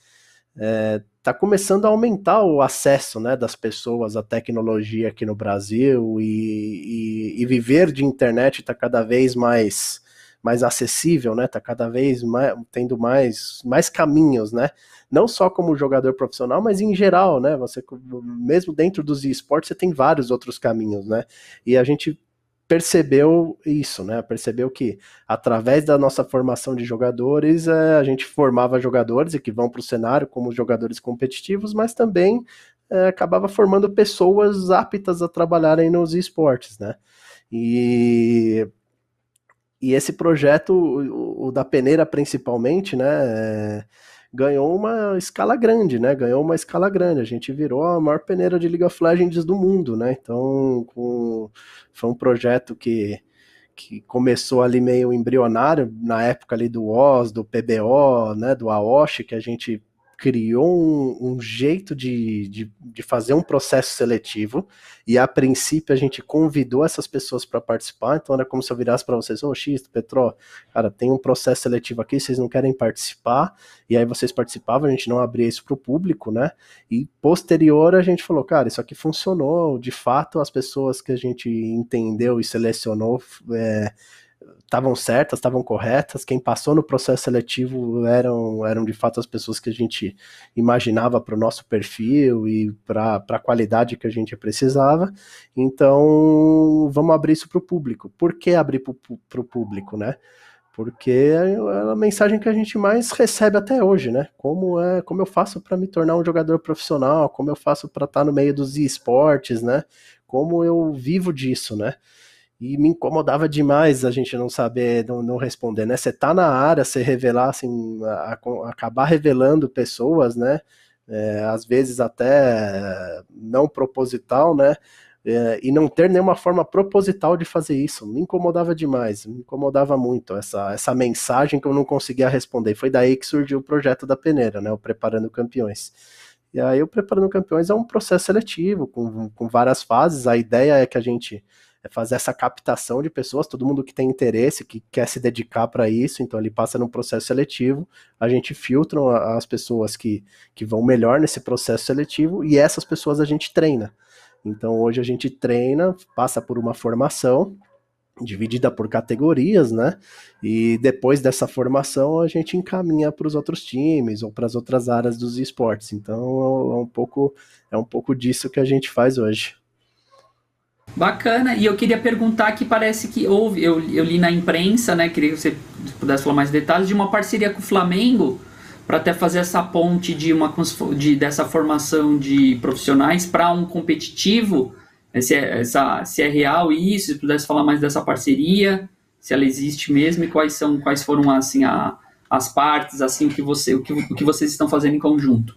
está é, começando a aumentar o acesso né, das pessoas à tecnologia aqui no Brasil e, e, e viver de internet está cada vez mais, mais acessível, né? Está cada vez mais, tendo mais, mais caminhos, né? Não só como jogador profissional, mas em geral, né? Você mesmo dentro dos esportes você tem vários outros caminhos, né? E a gente percebeu isso, né? Percebeu que através da nossa formação de jogadores, é, a gente formava jogadores e que vão para o cenário como jogadores competitivos, mas também é, acabava formando pessoas aptas a trabalharem nos esportes, né? E, e esse projeto, o, o da peneira principalmente, né? É, ganhou uma escala grande, né? Ganhou uma escala grande. A gente virou a maior peneira de League of Legends do mundo, né? Então, com... foi um projeto que, que começou ali meio embrionário, na época ali do OS, do PBO, né? Do AOSH, que a gente criou um, um jeito de, de, de, fazer um processo seletivo. E a princípio a gente convidou essas pessoas para participar, então era como se eu virasse para vocês, ô oh, X, Petro, cara, tem um processo seletivo aqui, vocês não querem participar, e aí vocês participavam, a gente não abria isso para o público, né, e posterior a gente falou, cara, isso aqui funcionou, de fato as pessoas que a gente entendeu e selecionou é, estavam certas, estavam corretas, quem passou no processo seletivo eram, eram de fato as pessoas que a gente imaginava para o nosso perfil e para a qualidade que a gente precisava. Então, vamos abrir isso para o público. Por que abrir para o público, né? Porque é a mensagem que a gente mais recebe até hoje, né? Como é, como eu faço para me tornar um jogador profissional, como eu faço para estar tá no meio dos esportes, né? Como eu vivo disso, né? E me incomodava demais a gente não saber, não, não responder, né? Você tá na área, você revelar, assim, a, a, acabar revelando pessoas, né? É, às vezes até não proposital, né? é, e não ter nenhuma forma proposital de fazer isso. Me incomodava demais, me incomodava muito essa, essa mensagem que eu não conseguia responder. Foi daí que surgiu o projeto da peneira, né? O Preparando Campeões. E aí o Preparando Campeões é um processo seletivo, com, com várias fases. A ideia é que a gente é fazer essa captação de pessoas, todo mundo que tem interesse, que quer se dedicar para isso, então ele passa num processo seletivo, a gente filtra as pessoas que, que vão melhor nesse processo seletivo e essas pessoas a gente treina. Então hoje a gente treina, passa por uma formação dividida por categorias, né? E depois dessa formação a gente encaminha para os outros times ou para as outras áreas dos esportes. Então é um pouco é um pouco disso que a gente faz hoje. Bacana, e eu queria perguntar que parece que houve, eu, eu li na imprensa, né? Queria que você pudesse falar mais detalhes, de uma parceria com o Flamengo para até fazer essa ponte de uma de, dessa formação de profissionais para um competitivo. Se é, essa, se é real isso, se pudesse falar mais dessa parceria, se ela existe mesmo e quais são quais foram assim a, as partes, assim o que você o que, o que vocês estão fazendo em conjunto.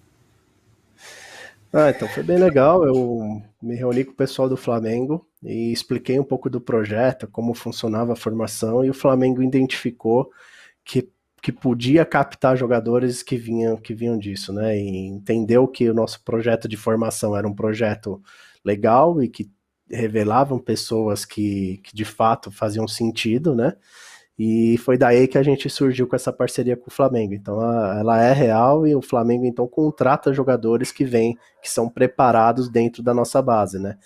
Ah, então foi bem legal. Eu me reuni com o pessoal do Flamengo e expliquei um pouco do projeto, como funcionava a formação, e o Flamengo identificou que, que podia captar jogadores que vinham, que vinham disso, né? E entendeu que o nosso projeto de formação era um projeto legal e que revelavam pessoas que, que de fato faziam sentido, né? E foi daí que a gente surgiu com essa parceria com o Flamengo. Então ela é real e o Flamengo então contrata jogadores que vêm, que são preparados dentro da nossa base, né?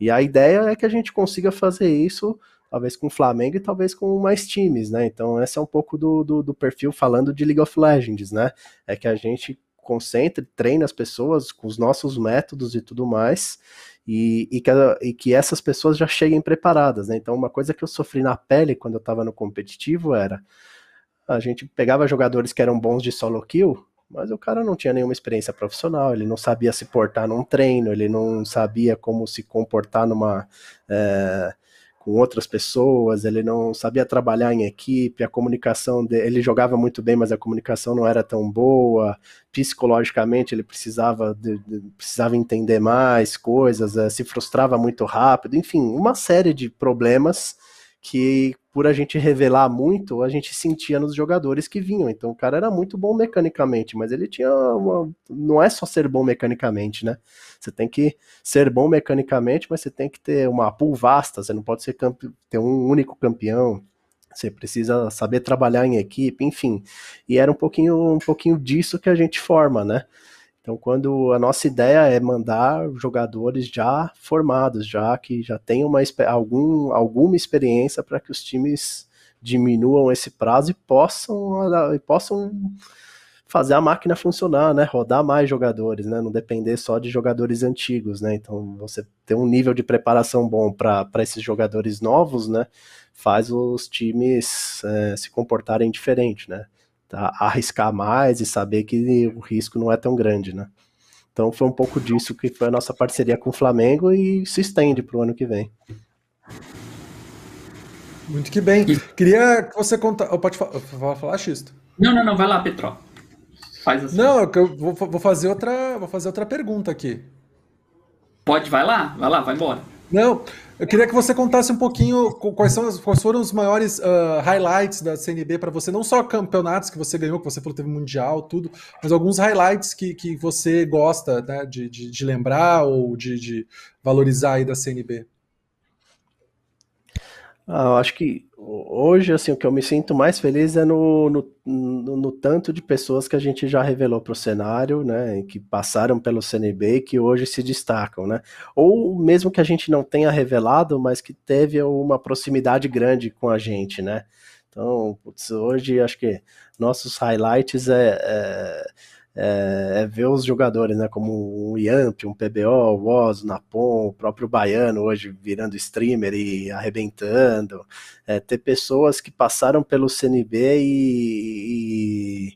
E a ideia é que a gente consiga fazer isso, talvez com o Flamengo e talvez com mais times, né? Então esse é um pouco do, do, do perfil falando de League of Legends, né? É que a gente concentre, treine as pessoas com os nossos métodos e tudo mais e, e, que, e que essas pessoas já cheguem preparadas, né? Então, uma coisa que eu sofri na pele quando eu estava no competitivo era a gente pegava jogadores que eram bons de solo kill, mas o cara não tinha nenhuma experiência profissional, ele não sabia se portar num treino, ele não sabia como se comportar numa. É, com outras pessoas, ele não sabia trabalhar em equipe, a comunicação dele, ele jogava muito bem, mas a comunicação não era tão boa, psicologicamente ele precisava de, de, precisava entender mais coisas, é, se frustrava muito rápido, enfim, uma série de problemas que por a gente revelar muito, a gente sentia nos jogadores que vinham. Então o cara era muito bom mecanicamente, mas ele tinha uma. Não é só ser bom mecanicamente, né? Você tem que ser bom mecanicamente, mas você tem que ter uma pool vasta, você não pode ser campe... ter um único campeão. Você precisa saber trabalhar em equipe, enfim. E era um pouquinho, um pouquinho disso que a gente forma, né? Então, quando a nossa ideia é mandar jogadores já formados, já que já tenham uma, algum, alguma experiência para que os times diminuam esse prazo e possam, e possam fazer a máquina funcionar, né? Rodar mais jogadores, né? Não depender só de jogadores antigos, né? Então, você ter um nível de preparação bom para esses jogadores novos, né? Faz os times é, se comportarem diferente, né? Arriscar mais e saber que o risco não é tão grande, né? Então foi um pouco disso que foi a nossa parceria com o Flamengo e se estende para o ano que vem. Muito que bem. Queria que você contasse. Oh, pode falar, falar, Xisto? Não, não, não, vai lá, Petro. Faz assim. Não, eu vou, vou, fazer outra, vou fazer outra pergunta aqui. Pode, vai lá, vai lá, vai embora. Não, eu queria que você contasse um pouquinho quais, são, quais foram os maiores uh, highlights da CNB para você, não só campeonatos que você ganhou, que você falou teve mundial, tudo, mas alguns highlights que, que você gosta né, de, de, de lembrar ou de, de valorizar aí da CNB. Ah, eu acho que hoje, assim, o que eu me sinto mais feliz é no, no, no, no tanto de pessoas que a gente já revelou para o cenário, né, que passaram pelo CNB e que hoje se destacam, né, ou mesmo que a gente não tenha revelado, mas que teve uma proximidade grande com a gente, né. Então, putz, hoje acho que nossos highlights é, é é, é, ver os jogadores, né, como um Yamp, um PBO, o Oz, o Napon, o próprio Baiano hoje virando streamer e arrebentando, é, ter pessoas que passaram pelo CNB e,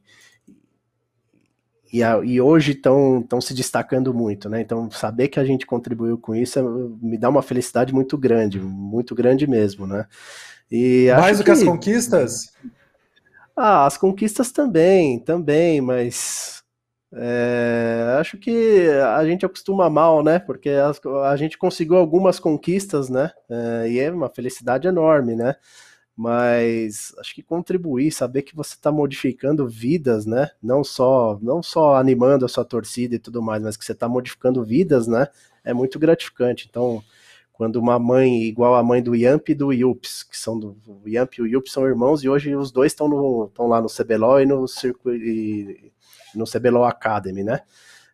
e, e, e hoje estão se destacando muito, né, então saber que a gente contribuiu com isso é, me dá uma felicidade muito grande, muito grande mesmo, né. E Mais do que, que as conquistas? Ah, as conquistas também, também, mas É, acho que a gente acostuma mal, né? Porque a, gente conseguiu algumas conquistas, né? É, e é uma felicidade enorme, né? Mas acho que contribuir, saber que você está modificando vidas, né? Não só, não só animando a sua torcida e tudo mais, mas que você está modificando vidas, né? É muito gratificante. Então, quando uma mãe igual a mãe do Yamp e do Yups, que são do o Yamp e o Yups são irmãos e hoje os dois estão lá no CBLOL e no circuito no CBLOL Academy, né?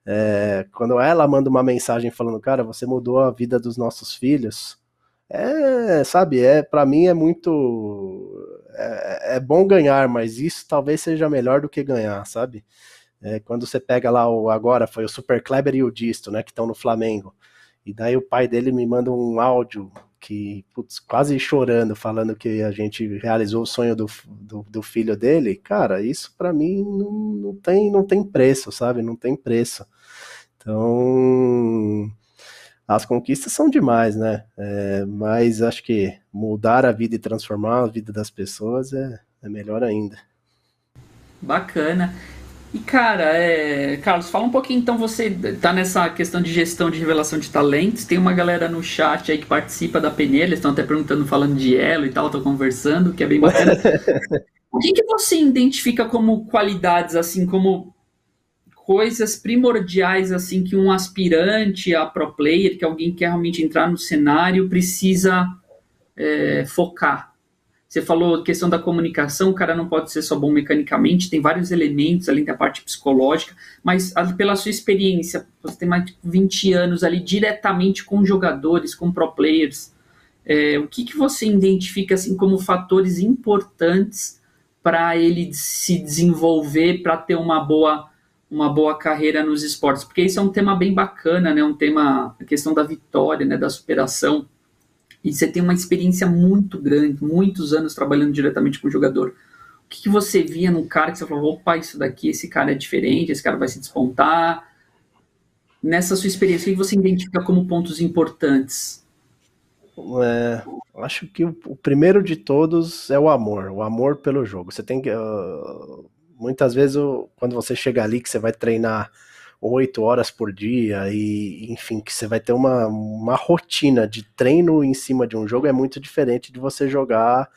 É, quando ela manda uma mensagem falando, cara, você mudou a vida dos nossos filhos, é, sabe, é para mim é muito é, é, bom ganhar, mas isso talvez seja melhor do que ganhar, sabe? É, quando você pega lá o agora foi o Super Kleber e o Disto, né, que estão no Flamengo. E daí o pai dele me manda um áudio que, putz, quase chorando, falando que a gente realizou o sonho do, do, do filho dele, cara, isso para mim não, não, tem, não tem preço, sabe? Não tem preço. Então, as conquistas são demais, né? É, mas acho que mudar a vida e transformar a vida das pessoas é, é melhor ainda. Bacana. E, cara, é... Carlos, fala um pouquinho então, você tá nessa questão de gestão de revelação de talentos, tem uma galera no chat aí que participa da peneira, eles estão até perguntando, falando de elo e tal, tô conversando, que é bem bacana. o que, que você identifica como qualidades, assim, como coisas primordiais, assim, que um aspirante a pro player, que alguém que quer realmente entrar no cenário, precisa é, focar? Você falou questão da comunicação, o cara não pode ser só bom mecanicamente, tem vários elementos além da parte psicológica, mas pela sua experiência, você tem mais de 20 anos ali diretamente com jogadores, com pro players, é, o que, que você identifica assim como fatores importantes para ele se desenvolver, para ter uma boa uma boa carreira nos esportes? Porque isso é um tema bem bacana, né? Um tema, a questão da vitória, né? Da superação e você tem uma experiência muito grande, muitos anos trabalhando diretamente com o jogador. O que, que você via no cara que você falou, opa, isso daqui, esse cara é diferente, esse cara vai se despontar? Nessa sua experiência, o que você identifica como pontos importantes? É, acho que o, o, primeiro de todos é o amor, o amor pelo jogo. Você tem que. Uh, muitas vezes, quando você chega ali, que você vai treinar oito horas por dia e, enfim, que você vai ter uma, uma rotina de treino em cima de um jogo é muito diferente de você jogar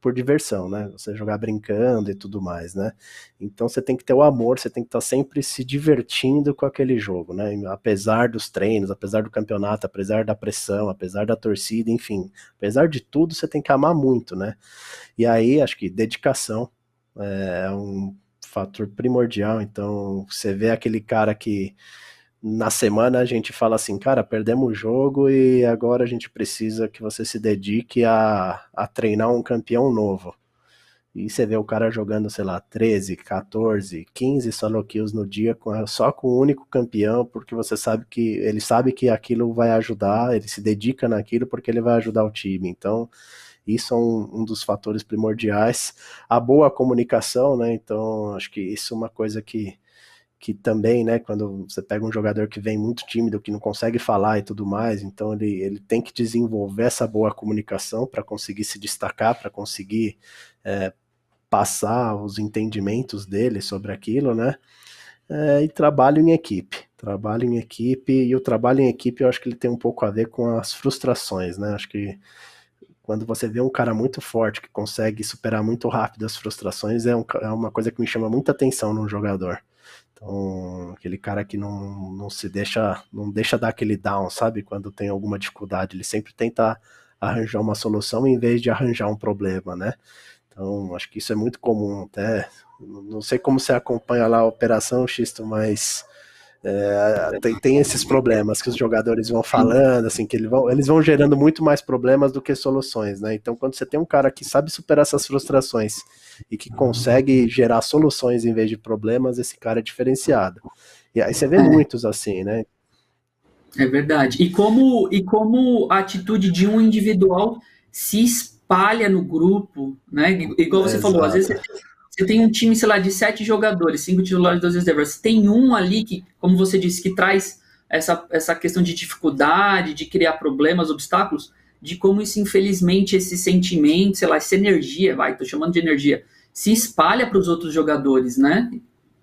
por diversão, né? Você jogar brincando e tudo mais, né? Então você tem que ter o amor, você tem que estar sempre se divertindo com aquele jogo, né? Apesar dos treinos, apesar do campeonato, apesar da pressão, apesar da torcida, enfim, apesar de tudo, você tem que amar muito, né? E aí acho que dedicação é um fator primordial. Então, você vê aquele cara que na semana a gente fala assim, cara, perdemos o jogo e agora a gente precisa que você se dedique a, a treinar um campeão novo. E você vê o cara jogando, sei lá, 13, 14, 15 solo kills no dia com, só com o único campeão, porque você sabe que ele sabe que aquilo vai ajudar, ele se dedica naquilo porque ele vai ajudar o time. Então, isso é um, um, dos fatores primordiais. A boa comunicação, né? Então, acho que isso é uma coisa que, que também, né? Quando você pega um jogador que vem muito tímido, que não consegue falar e tudo mais, então ele, ele tem que desenvolver essa boa comunicação para conseguir se destacar, para conseguir é, passar os entendimentos dele sobre aquilo, né? É, e trabalho em equipe. Trabalho em equipe, e o trabalho em equipe eu acho que ele tem um pouco a ver com as frustrações, né? Acho que quando você vê um cara muito forte que consegue superar muito rápido as frustrações, é, um, é uma coisa que me chama muita atenção num jogador. Então, aquele cara que não, não se deixa, não deixa dar aquele down, sabe? Quando tem alguma dificuldade, ele sempre tenta arranjar uma solução em vez de arranjar um problema, né? Então, acho que isso é muito comum, até. Não sei como você acompanha lá a operação, Xisto, mas é, tem, tem, esses problemas que os jogadores vão falando, assim, que eles vão, eles vão gerando muito mais problemas do que soluções, né? Então, quando você tem um cara que sabe superar essas frustrações e que consegue gerar soluções em vez de problemas, esse cara é diferenciado. E aí você vê é. muitos assim, né? É verdade. E como, e como a atitude de um individual se espalha no grupo, né? Igual você falou, às vezes você você tem um time, sei lá, de sete jogadores, cinco titulares, dois reservas. Tem um ali que, como você disse, que traz essa, essa questão de dificuldade, de criar problemas, obstáculos, de como isso, infelizmente, esse sentimento, sei lá, essa energia, vai, tô chamando de energia, se espalha para os outros jogadores, né?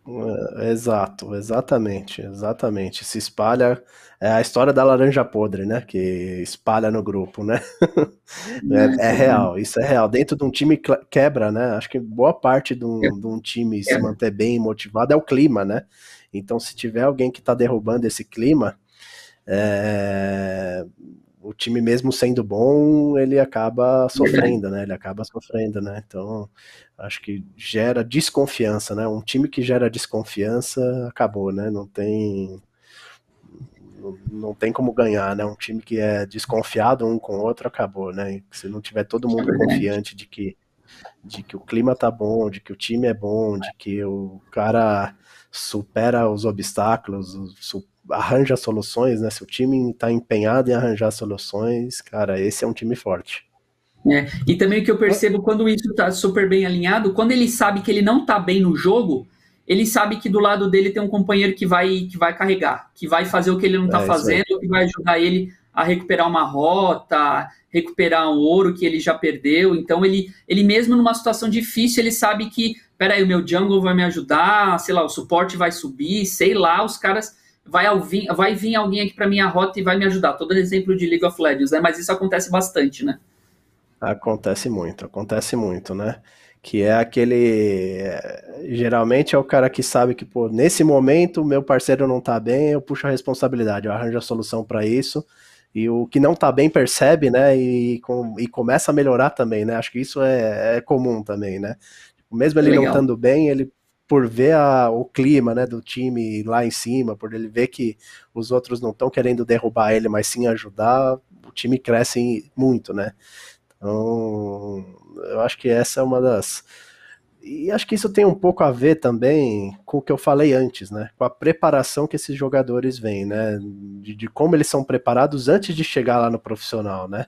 É, exato, exatamente, exatamente. Se espalha. É a história da laranja podre, né? Que espalha no grupo, né? é, é, real, isso é real. Dentro de um time quebra, né? Acho que boa parte de um, de um time se manter bem motivado é o clima, né? Então, se tiver alguém que está derrubando esse clima, é, o time mesmo sendo bom, ele acaba sofrendo, né? Ele acaba sofrendo, né? Então, acho que gera desconfiança, né? Um time que gera desconfiança acabou, né? Não tem não tem como ganhar, né? Um time que é desconfiado um com o outro acabou, né? Se não tiver todo mundo é confiante de que de que o clima tá bom, de que o time é bom, de que o cara supera os obstáculos, arranja soluções, né? Se o time está empenhado em arranjar soluções, cara, esse é um time forte. É, e também o que eu percebo quando isso está super bem alinhado, quando ele sabe que ele não está bem no jogo, ele sabe que do lado dele tem um companheiro que vai que vai carregar, que vai fazer o que ele não está é, fazendo, que vai ajudar ele a recuperar uma rota, recuperar um ouro que ele já perdeu. Então ele, ele mesmo numa situação difícil, ele sabe que, peraí, o meu jungle vai me ajudar, sei lá, o suporte vai subir, sei lá, os caras vai, vir, vai vir alguém aqui para minha rota e vai me ajudar. Todo exemplo de League of Legends, né? Mas isso acontece bastante, né? Acontece muito, acontece muito, né? Que é aquele. Geralmente é o cara que sabe que, pô, nesse momento meu parceiro não tá bem, eu puxo a responsabilidade, eu arranjo a solução para isso. E o que não tá bem percebe, né? E, com, e começa a melhorar também, né? Acho que isso é, é comum também, né? Mesmo ele Legal. não estando bem, ele por ver a, o clima né, do time lá em cima, por ele ver que os outros não estão querendo derrubar ele, mas sim ajudar, o time cresce muito, né? Então, eu acho que essa é uma das. E acho que isso tem um pouco a ver também com o que eu falei antes, né? Com a preparação que esses jogadores vêm, né? De, de como eles são preparados antes de chegar lá no profissional, né?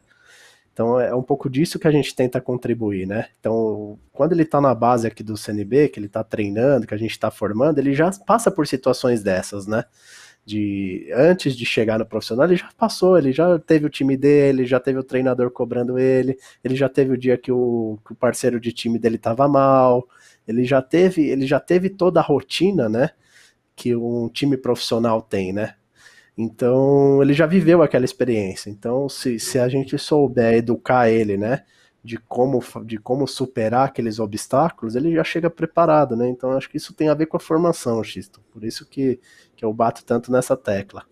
Então é um pouco disso que a gente tenta contribuir, né? Então, quando ele está na base aqui do CNB, que ele está treinando, que a gente está formando, ele já passa por situações dessas, né? De antes de chegar no profissional, ele já passou, ele já teve o time dele, já teve o treinador cobrando ele, ele já teve o dia que o, que o parceiro de time dele estava mal, ele já teve, ele já teve toda a rotina, né? Que um time profissional tem, né? Então, ele já viveu aquela experiência. Então, se, se a gente souber educar ele, né, de como, de como superar aqueles obstáculos, ele já chega preparado, né? Então, acho que isso tem a ver com a formação, Xisto. Por isso que, que eu bato tanto nessa tecla.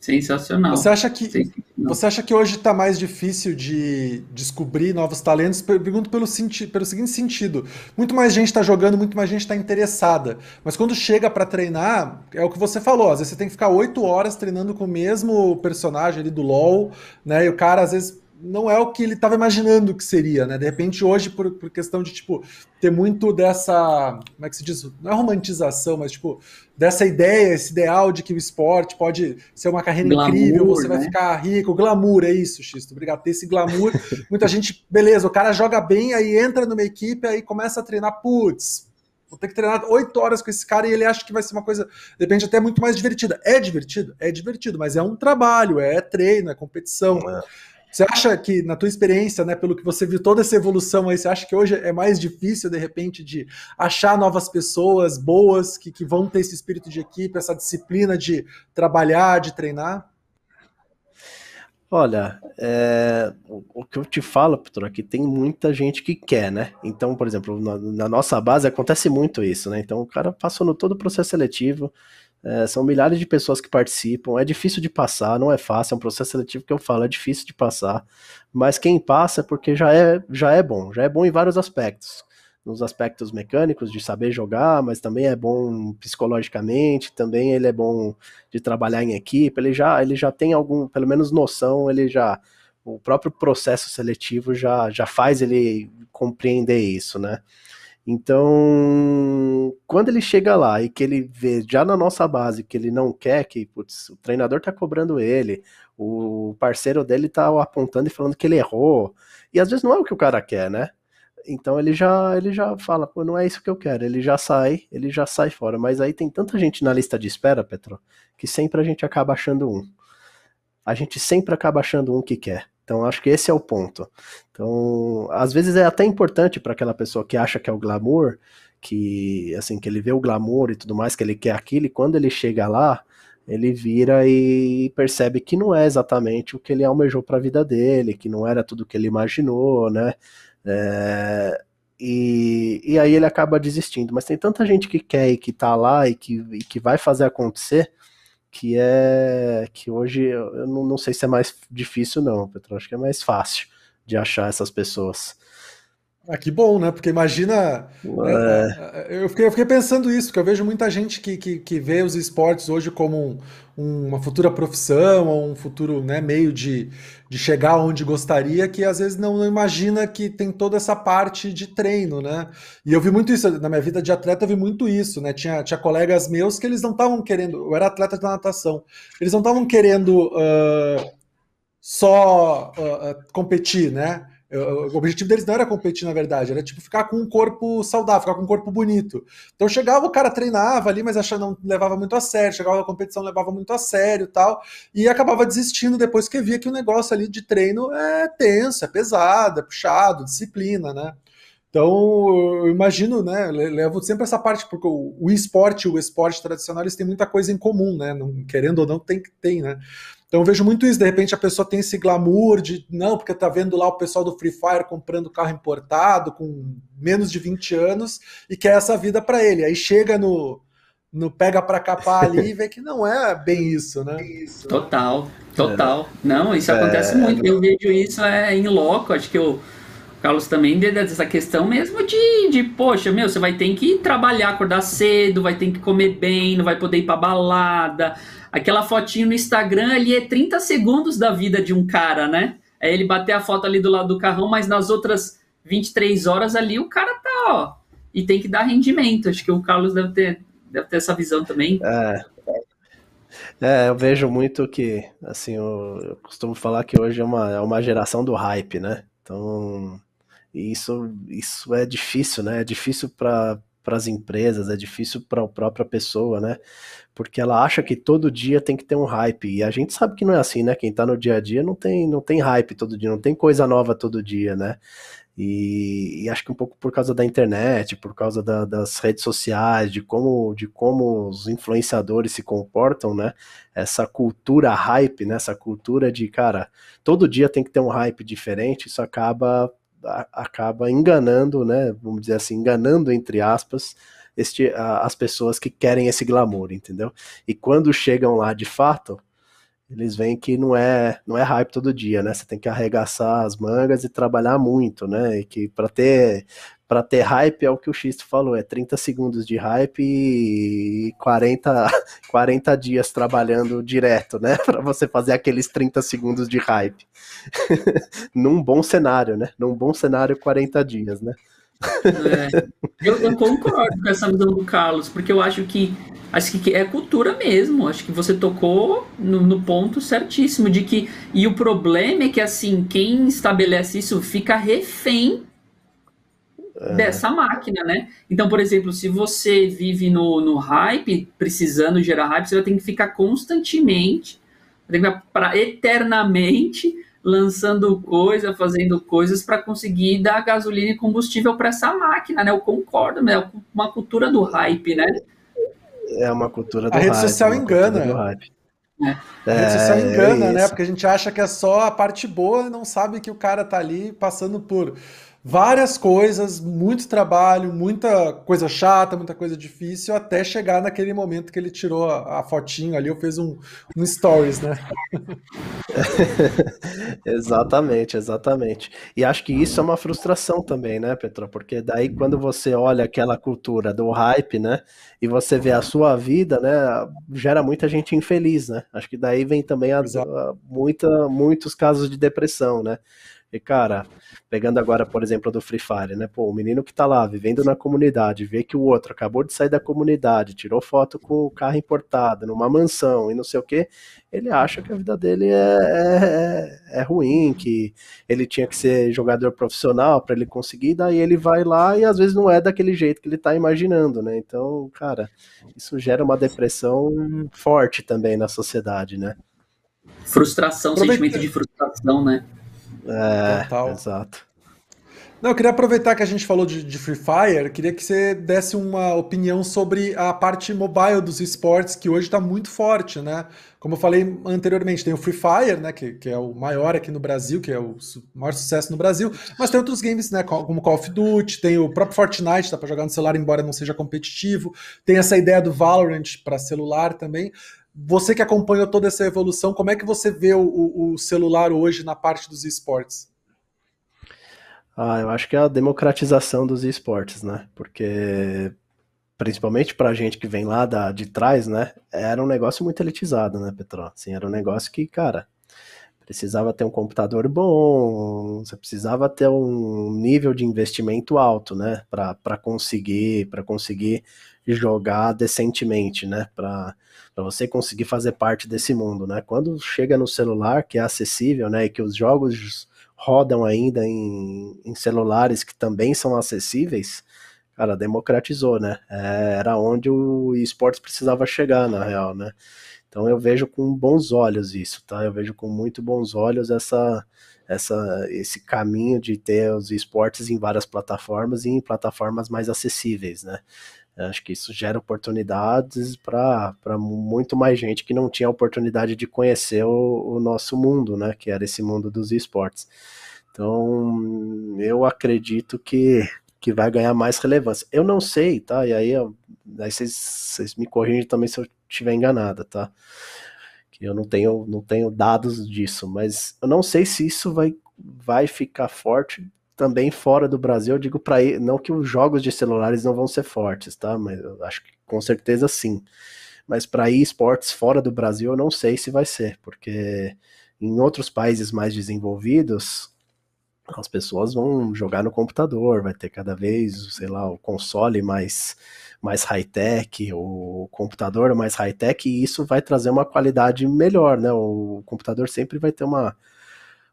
Sensacional. Você acha que, Sensacional. você acha que hoje está mais difícil de descobrir novos talentos? Pergunto pelo, senti pelo seguinte sentido: muito mais gente está jogando, muito mais gente está interessada. Mas quando chega para treinar, é o que você falou. Às vezes você tem que ficar oito horas treinando com o mesmo personagem ali do LoL, né? E o cara às vezes não é o que ele estava imaginando que seria, né? De repente, hoje, por, por, questão de, tipo, ter muito dessa. Como é que se diz? Não é romantização, mas, tipo, dessa ideia, esse ideal de que o esporte pode ser uma carreira glamour, incrível, você né? vai ficar rico. Glamour, é isso, Xisto. Obrigado. Ter esse glamour. Muita gente, beleza, o cara joga bem, aí entra numa equipe, aí começa a treinar, putz. Vou ter que treinar oito horas com esse cara e ele acha que vai ser uma coisa, depende até muito mais divertida. É divertido? É divertido, mas é um trabalho, é treino, é competição. É. Você acha que, na tua experiência, né, pelo que você viu toda essa evolução aí, você acha que hoje é mais difícil, de repente, de achar novas pessoas boas que, que vão ter esse espírito de equipe, essa disciplina de trabalhar, de treinar? Olha, é, o, que eu te falo, Petro, é que tem muita gente que quer, né? Então, por exemplo, na, na, nossa base acontece muito isso, né? Então, o cara passou no todo o processo seletivo, é, são milhares de pessoas que participam, é difícil de passar, não é fácil, é um processo seletivo que eu falo, é difícil de passar, mas quem passa é porque já é, já é bom, já é bom em vários aspectos. Nos aspectos mecânicos, de saber jogar, mas também é bom psicologicamente, também ele é bom de trabalhar em equipe, ele já, ele já tem algum, pelo menos noção, ele já, o próprio processo seletivo já, já faz ele compreender isso, né? Então, quando ele chega lá e que ele vê já na nossa base que ele não quer, que putz, o treinador tá cobrando ele, o parceiro dele tá apontando e falando que ele errou, e às vezes não é o que o cara quer, né? Então ele já ele já fala, pô, não é isso que eu quero. Ele já sai, ele já sai fora. Mas aí tem tanta gente na lista de espera, Petro, que sempre a gente acaba achando um. A gente sempre acaba achando um que quer. Então, acho que esse é o ponto. Então, às vezes é até importante para aquela pessoa que acha que é o glamour, que assim que ele vê o glamour e tudo mais, que ele quer aquilo, e quando ele chega lá, ele vira e percebe que não é exatamente o que ele almejou para a vida dele, que não era tudo que ele imaginou, né? É, e, e aí ele acaba desistindo. Mas tem tanta gente que quer e que tá lá e que, e que vai fazer acontecer que é que hoje eu não, não sei se é mais difícil não, Petro, acho que é mais fácil de achar essas pessoas. Ah, que bom, né? Porque imagina. Né, é. Eu, fiquei, eu fiquei pensando isso, porque eu vejo muita gente que, que, que vê os esportes hoje como um, um, uma futura profissão, ou um futuro né, meio de, de chegar onde gostaria, que às vezes não, não, imagina que tem toda essa parte de treino, né? E eu vi muito isso, na minha vida de atleta, eu vi muito isso, né? Tinha, tinha colegas meus que eles não estavam querendo. Eu era atleta da natação, eles não estavam querendo uh, só uh, competir, né? O objetivo deles não era competir, na verdade, era tipo ficar com um corpo saudável, ficar com um corpo bonito. Então chegava, o cara treinava ali, mas achava não levava muito a sério, chegava na competição, levava muito a sério tal, e acabava desistindo depois que via que o negócio ali de treino é tenso, é pesado, é puxado, disciplina, né? Então, eu imagino, né? Levo sempre essa parte, porque o esporte e o esporte tradicional eles têm muita coisa em comum, né? Querendo ou não, tem que tem, né? Então eu vejo muito isso, de repente a pessoa tem esse glamour de, não, porque tá vendo lá o pessoal do Free Fire comprando carro importado com menos de 20 anos e quer essa vida para ele. Aí chega no, no pega para capar ali e vê que não é bem isso, né? Total, total. É. Não, isso é. acontece muito. Eu vejo isso é, em loco, acho que o Carlos também dessa questão mesmo de, de, poxa, meu, você vai ter que trabalhar, acordar cedo, vai ter que comer bem, não vai poder ir pra balada, aquela fotinho no Instagram ali é 30 segundos da vida de um cara, né? É ele bater a foto ali do lado do carrão, mas nas outras 23 horas ali o cara tá, ó, e tem que dar rendimento. Acho que o Carlos deve ter, deve ter essa visão também. É. É, eu vejo muito que, assim, eu, eu costumo falar que hoje é uma, é uma geração do hype, né? Então, isso, isso é difícil, né? É difícil para as empresas, é difícil para a própria pessoa, né? porque ela acha que todo dia tem que ter um hype. E a gente sabe que não é assim, né? Quem tá no dia a dia não tem, não tem hype todo dia, não tem coisa nova todo dia, né? E, e acho que um pouco por causa da internet, por causa da, das redes sociais, de como, de como os influenciadores se comportam, né? Essa cultura hype, né? Essa cultura de, cara, todo dia tem que ter um hype diferente, isso acaba, acaba enganando, né? Vamos dizer assim, enganando entre aspas, este, as pessoas que querem esse glamour, entendeu? E quando chegam lá de fato, eles veem que não é não é hype todo dia, né? Você tem que arregaçar as mangas e trabalhar muito, né? E que para ter para ter hype é o que o Xisto falou, é 30 segundos de hype e 40, 40 dias trabalhando direto, né? Para você fazer aqueles 30 segundos de hype. Num bom cenário, né? Num bom cenário, 40 dias, né? É, eu, eu, concordo com essa visão do Carlos, porque eu acho que acho que é cultura mesmo. Acho que você tocou no, no, ponto certíssimo de que e o problema é que assim quem estabelece isso fica refém é. dessa máquina, né? Então, por exemplo, se você vive no, no hype, precisando gerar hype, você vai ter que ficar constantemente, para eternamente lançando coisa, fazendo coisas para conseguir dar gasolina e combustível para essa máquina, né? Eu concordo, né? É uma cultura do hype, né? É uma cultura do hype. A rede social engana. É. A rede social é, engana, é né? Porque a gente acha que é só a parte boa e não sabe que o cara tá ali passando por várias coisas, muito trabalho, muita coisa chata, muita coisa difícil, até chegar naquele momento que ele tirou a, a fotinho ali, ou fez um, um stories, né? exatamente, exatamente. E acho que isso é uma frustração também, né, Petro? Porque daí quando você olha aquela cultura do hype, né, e você vê a sua vida, né, gera muita gente infeliz, né? Acho que daí vem também a, a muita, muitos casos de depressão, né? E, cara, pegando agora, por exemplo, do Free Fire, né? Pô, o menino que tá lá vivendo na comunidade, vê que o outro acabou de sair da comunidade, tirou foto com o carro importado, numa mansão e não sei o que, ele acha que a vida dele é, é, é ruim, que ele tinha que ser jogador profissional para ele conseguir, daí ele vai lá e às vezes não é daquele jeito que ele tá imaginando, né? Então, cara, isso gera uma depressão forte também na sociedade, né? Frustração, sentimento de frustração, né? É, Total. exato. Não, eu queria aproveitar que a gente falou de, de, Free Fire, queria que você desse uma opinião sobre a parte mobile dos esportes, que hoje está muito forte, né? Como eu falei anteriormente, tem o Free Fire, né, que, que é o maior aqui no Brasil, que é o maior sucesso no Brasil, mas tem outros games, né, como Call of Duty, tem o próprio Fortnite, dá para jogar no celular, embora não seja competitivo, tem essa ideia do Valorant para celular também. Você que acompanhou toda essa evolução, como é que você vê o, o celular hoje na parte dos esportes? Ah, eu acho que é a democratização dos esportes, né? Porque principalmente para a gente que vem lá da, de trás, né? Era um negócio muito elitizado, né, Petro? Assim, era um negócio que, cara, precisava ter um computador bom, você precisava ter um nível de investimento alto, né, para conseguir, para conseguir jogar decentemente, né, para você conseguir fazer parte desse mundo, né? Quando chega no celular, que é acessível, né, e que os jogos rodam ainda em, em celulares que também são acessíveis, cara, democratizou, né? É, era onde o esportes precisava chegar, na real, né? Então eu vejo com bons olhos isso, tá? Eu vejo com muito bons olhos essa, essa, esse caminho de ter os esportes em várias plataformas e em plataformas mais acessíveis, né? Acho que isso gera oportunidades para muito mais gente que não tinha oportunidade de conhecer o, o, nosso mundo, né? Que era esse mundo dos esportes. Então, eu acredito que, que vai ganhar mais relevância. Eu não sei, tá? E aí, aí vocês, vocês me corrigem também se eu estiver enganada, tá? Que eu não tenho, não tenho dados disso, mas eu não sei se isso vai, vai ficar forte também fora do Brasil, eu digo para não que os jogos de celulares não vão ser fortes, tá? Mas eu acho que com certeza sim. Mas para esportes fora do Brasil, eu não sei se vai ser, porque em outros países mais desenvolvidos, as pessoas vão jogar no computador, vai ter cada vez, sei lá, o console mais mais high-tech, o computador mais high-tech, e isso vai trazer uma qualidade melhor, né? O computador sempre vai ter uma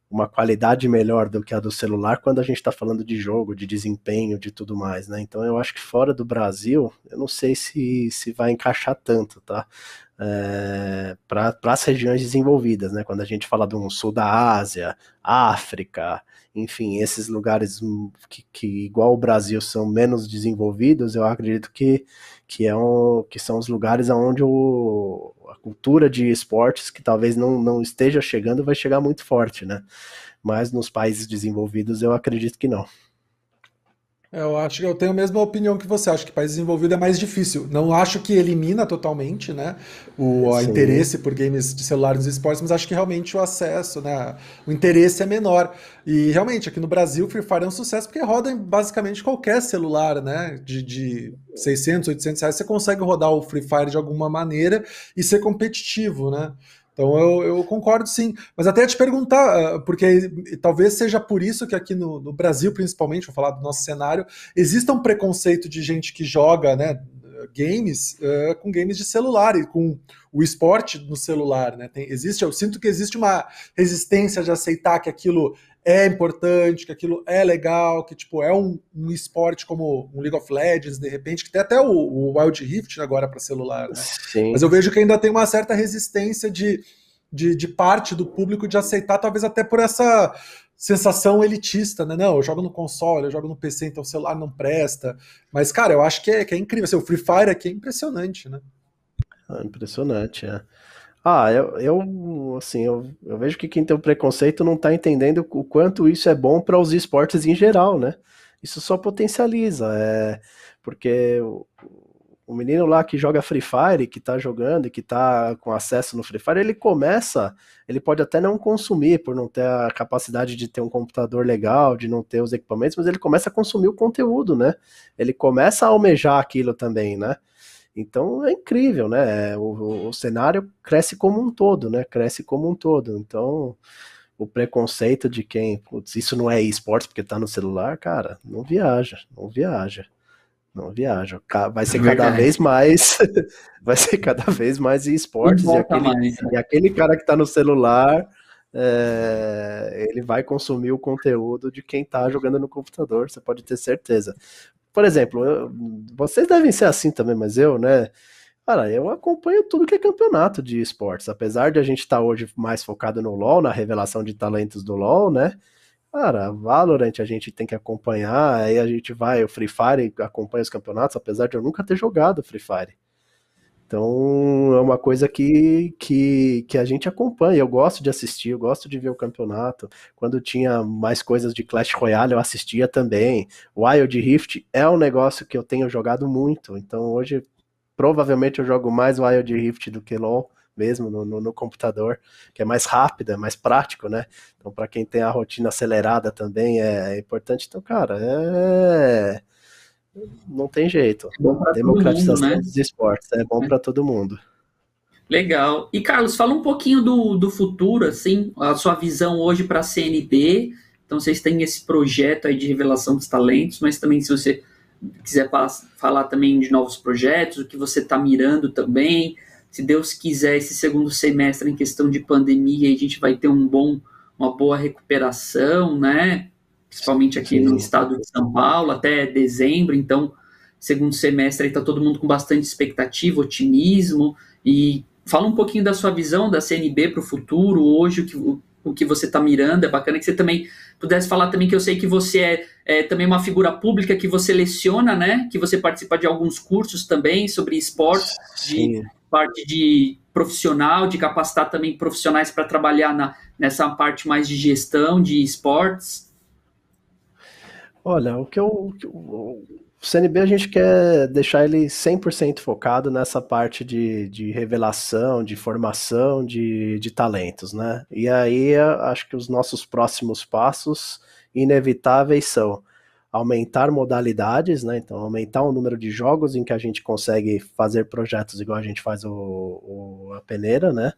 uma qualidade melhor do que a do celular quando a gente está falando de jogo, de desempenho, de tudo mais, né? Então eu acho que fora do Brasil, eu não sei se, se vai encaixar tanto, tá? É, para as regiões desenvolvidas, né? Quando a gente fala do sul da Ásia, África, enfim, esses lugares que, que igual o Brasil são menos desenvolvidos, eu acredito que, que, é um, que são os lugares onde o, cultura de esportes, que talvez não, não esteja chegando, vai chegar muito forte, né? Mas nos países desenvolvidos eu acredito que não. Eu acho que eu tenho a mesma opinião que você. Acho que país desenvolvido é mais difícil. Não acho que elimina totalmente, né, o interesse por games de celular nos esportes, mas acho que realmente o acesso, né, o interesse é menor. E realmente aqui no Brasil o Free Fire é um sucesso porque roda em basicamente qualquer celular, né, de, de 600, 800 reais você consegue rodar o Free Fire de alguma maneira e ser competitivo, né? Então eu, eu, concordo sim. Mas até te perguntar, ah, porque talvez seja por isso que aqui no, no, Brasil, principalmente, vou falar do nosso cenário, exista um preconceito de gente que joga né, games uh, com games de celular e com o esporte no celular. Né? Tem, existe, eu sinto que existe uma resistência de aceitar que aquilo é importante, que aquilo é legal, que tipo é um, um esporte como um League of Legends, de repente, que tem até o, o Wild Rift agora para celular, né? Sim. Mas eu vejo que ainda tem uma certa resistência de, de, de, parte do público de aceitar, talvez até por essa sensação elitista, né? Não, eu jogo no console, eu jogo no PC, então o celular não presta. Mas, cara, eu acho que é, que é incrível. Assim, o Free Fire aqui é impressionante, né? É impressionante, é. Ah, eu, eu assim, eu, eu, vejo que quem tem o preconceito não está entendendo o quanto isso é bom para os esportes em geral, né? Isso só potencializa, é, porque o, o menino lá que joga Free Fire, que está jogando e que está com acesso no Free Fire, ele começa, ele pode até não consumir por não ter a capacidade de ter um computador legal, de não ter os equipamentos, mas ele começa a consumir o conteúdo, né? Ele começa a almejar aquilo também, né? Então é incrível, né? O, o, cenário cresce como um todo, né? Cresce como um todo. Então o preconceito de quem, putz, isso não é esportes porque tá no celular, cara, não viaja, não viaja. Não viaja. Vai ser cada vez mais, vai ser cada vez mais esportes e aquele, mais, né? e aquele cara que tá no celular, é, ele vai consumir o conteúdo de quem tá jogando no computador, você pode ter certeza por exemplo, eu, vocês devem ser assim também, mas eu, né? Cara, eu acompanho tudo que é campeonato de esportes. Apesar de a gente estar tá hoje mais focado no LoL, na revelação de talentos do LoL, né? cara, Valorant a gente tem que acompanhar, aí a gente vai, o Free Fire acompanha os campeonatos, apesar de eu nunca ter jogado Free Fire. Então é uma coisa que, que, que a gente acompanha. Eu gosto de assistir, eu gosto de ver o campeonato. Quando tinha mais coisas de Clash Royale, eu assistia também. Wild Rift é um negócio que eu tenho jogado muito. Então hoje provavelmente eu jogo mais Wild Rift do que LoL mesmo no, no, no, computador, que é mais rápido, é mais prático, né? Então, para quem tem a rotina acelerada também é, é importante. Então, cara, é não tem jeito. É Democratização mundo, né? dos esportes é bom é. para todo mundo. Legal. E Carlos, fala um pouquinho do, do futuro, assim, a sua visão hoje para a CNB. Então, vocês têm esse projeto aí de revelação dos talentos, mas também se você quiser falar também de novos projetos, o que você está mirando também. Se Deus quiser, esse segundo semestre em questão de pandemia, a gente vai ter um bom, uma boa recuperação, né? Principalmente aqui Sim. no estado de São Paulo, até dezembro. Então, segundo semestre, está todo mundo com bastante expectativa, otimismo. E fala um pouquinho da sua visão da CNB para o futuro, hoje, o que, o, que você está mirando. É bacana que você também pudesse falar também que eu sei que você é, é, também uma figura pública que você leciona, né? Que você participa de alguns cursos também sobre esportes, de parte de profissional, de capacitar também profissionais para trabalhar na, nessa parte mais de gestão de esportes. Olha, o que eu. O CNB a gente quer deixar ele 100% focado nessa parte de, de revelação, de formação de, de talentos, né? E aí acho que os nossos próximos passos inevitáveis são aumentar modalidades, né? Então, aumentar o número de jogos em que a gente consegue fazer projetos igual a gente faz o, o a peneira, né?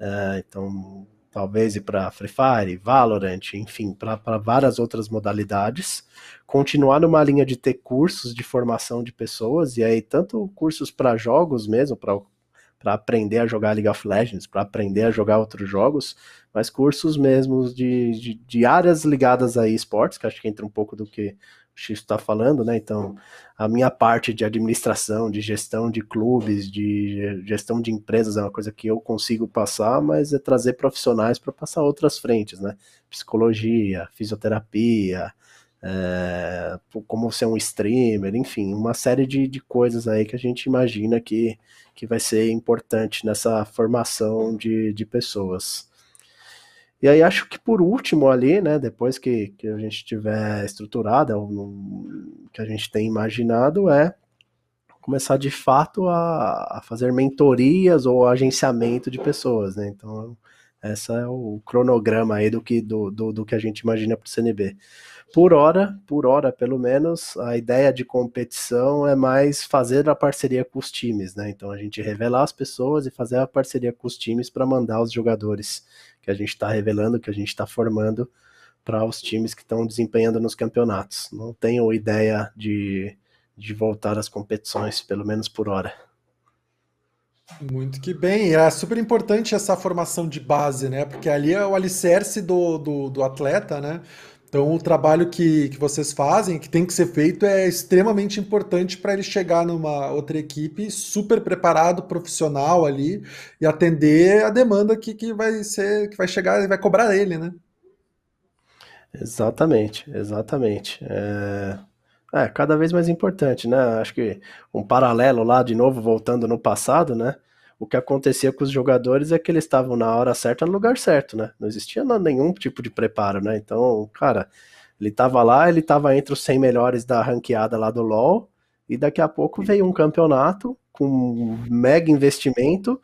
É, então, talvez ir para Free Fire, Valorant, enfim, para várias outras modalidades. Continuar numa linha de ter cursos de formação de pessoas, e aí tanto cursos para jogos mesmo, para aprender a jogar League of Legends, para aprender a jogar outros jogos, mas cursos mesmo de, de, de áreas ligadas a esportes, que acho que entra um pouco do que X está falando, né? Então, a minha parte de administração, de gestão de clubes, de gestão de empresas é uma coisa que eu consigo passar, mas é trazer profissionais para passar outras frentes, né? Psicologia, fisioterapia, é, como ser um streamer, enfim, uma série de, de coisas aí que a gente imagina que, que vai ser importante nessa formação de, de pessoas. E aí acho que por último ali, né, depois que, que a gente tiver estruturado, o que a gente tem imaginado é começar de fato a, a, fazer mentorias ou agenciamento de pessoas, né? Então, esse é o cronograma aí do que, do, do, do que a gente imagina para o CNB. Por hora, por hora pelo menos, a ideia de competição é mais fazer a parceria com os times, né? Então a gente revelar as pessoas e fazer a parceria com os times para mandar os jogadores que a gente está revelando, que a gente está formando para os times que estão desempenhando nos campeonatos. Não tenho ideia de, de voltar às competições, pelo menos por hora. Muito que bem, é super importante essa formação de base, né? Porque ali é o alicerce do, do, do atleta, né? Então, o trabalho que, que vocês fazem, que tem que ser feito, é extremamente importante para ele chegar numa outra equipe super preparado, profissional ali, e atender a demanda que, que vai ser, que vai chegar e vai cobrar ele, né? Exatamente, exatamente. É... é cada vez mais importante, né? Acho que um paralelo lá, de novo, voltando no passado, né? o que acontecia com os jogadores é que eles estavam na hora certa no lugar certo, né? Não existia nenhum tipo de preparo, né? Então, cara, ele tava lá, ele tava entre os 100 melhores da ranqueada lá do LoL, e daqui a pouco veio um campeonato com um mega investimento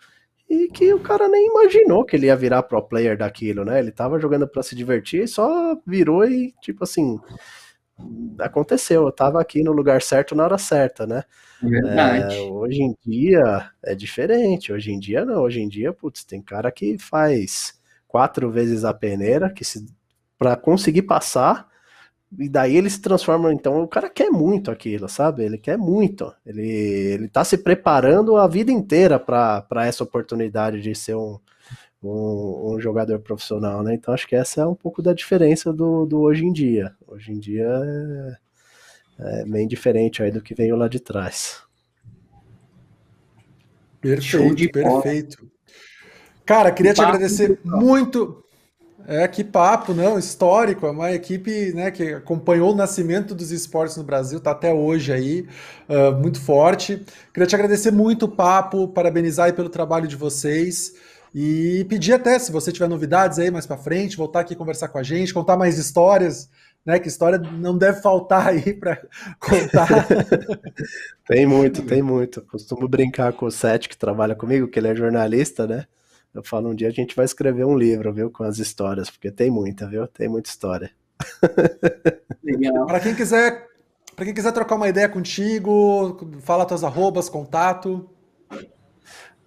e que o cara nem imaginou que ele ia virar pro player daquilo, né? Ele tava jogando para se divertir e só virou e, tipo assim, aconteceu, eu tava aqui no lugar certo na hora certa, né? Verdade. É, hoje em dia é diferente, hoje em dia não, hoje em dia, putz, tem cara que faz quatro vezes a peneira, que se para conseguir passar, e daí ele se transforma, então o cara quer muito aquilo, sabe? Ele quer muito. Ele, ele tá se preparando a vida inteira para essa oportunidade de ser um, um, um, jogador profissional, né? Então acho que essa é um pouco da diferença do, do hoje em dia. Hoje em dia é, é bem diferente aí do que veio lá de trás. Perfeito, perfeito. Cara, queria te agradecer muito. É, que papo, não, histórico, é uma equipe né, que acompanhou o nascimento dos esportes no Brasil, está até hoje aí, uh, muito forte. Queria te agradecer muito o papo, parabenizar pelo trabalho de vocês e pedir até, se você tiver novidades aí mais para frente, voltar aqui conversar com a gente, contar mais histórias, né, que história não deve faltar aí para contar. tem muito, tem muito. Costumo brincar com o Sete, que trabalha comigo, que ele é jornalista, né? Eu falo, um dia a gente vai escrever um livro, viu, com as histórias, porque tem muita, viu? Tem muita história. Legal. Para quem quiser, para quem quiser trocar uma ideia contigo, fala tuas arrobas, contato.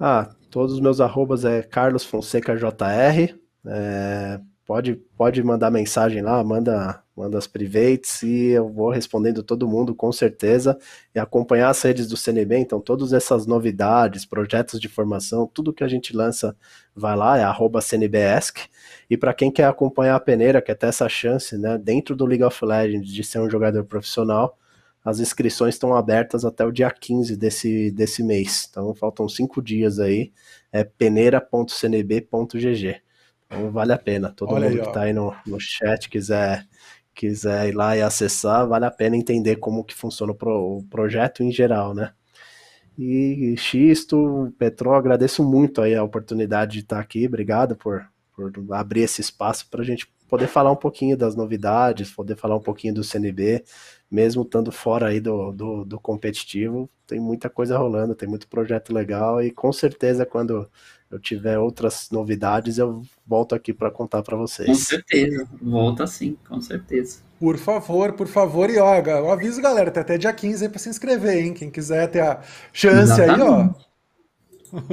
Ah, todos os meus arrobas é Carlos Fonseca JR. É, pode, pode mandar mensagem lá, manda, manda as privates e eu vou respondendo todo mundo com certeza e acompanhar as redes do CNB, então todas essas novidades, projetos de formação, tudo que a gente lança vai lá, é arroba CNBESC, e para quem quer acompanhar a peneira, quer ter essa chance, né, dentro do League of Legends de ser um jogador profissional, as inscrições estão abertas até o dia 15 desse, desse mês, então faltam cinco dias aí, é peneira.cnb.gg. Então vale a pena. Todo Olha mundo aí, que está aí no, no chat quiser quiser ir lá e acessar, vale a pena entender como que funciona o, pro, o projeto em geral, né? E Xisto, Petro, agradeço muito aí a oportunidade de estar aqui, obrigado por, por abrir esse espaço para a gente poder falar um pouquinho das novidades, poder falar um pouquinho do CNB, mesmo estando fora aí do, do, do competitivo, tem muita coisa rolando, tem muito projeto legal e com certeza quando eu tiver outras novidades, eu volto aqui para contar para vocês. Com certeza, volta sim, com certeza. Por favor, por favor, e ó, eu aviso, galera, tem até dia 15 aí para se inscrever, hein? Quem quiser ter a chance Exatamente. aí, ó.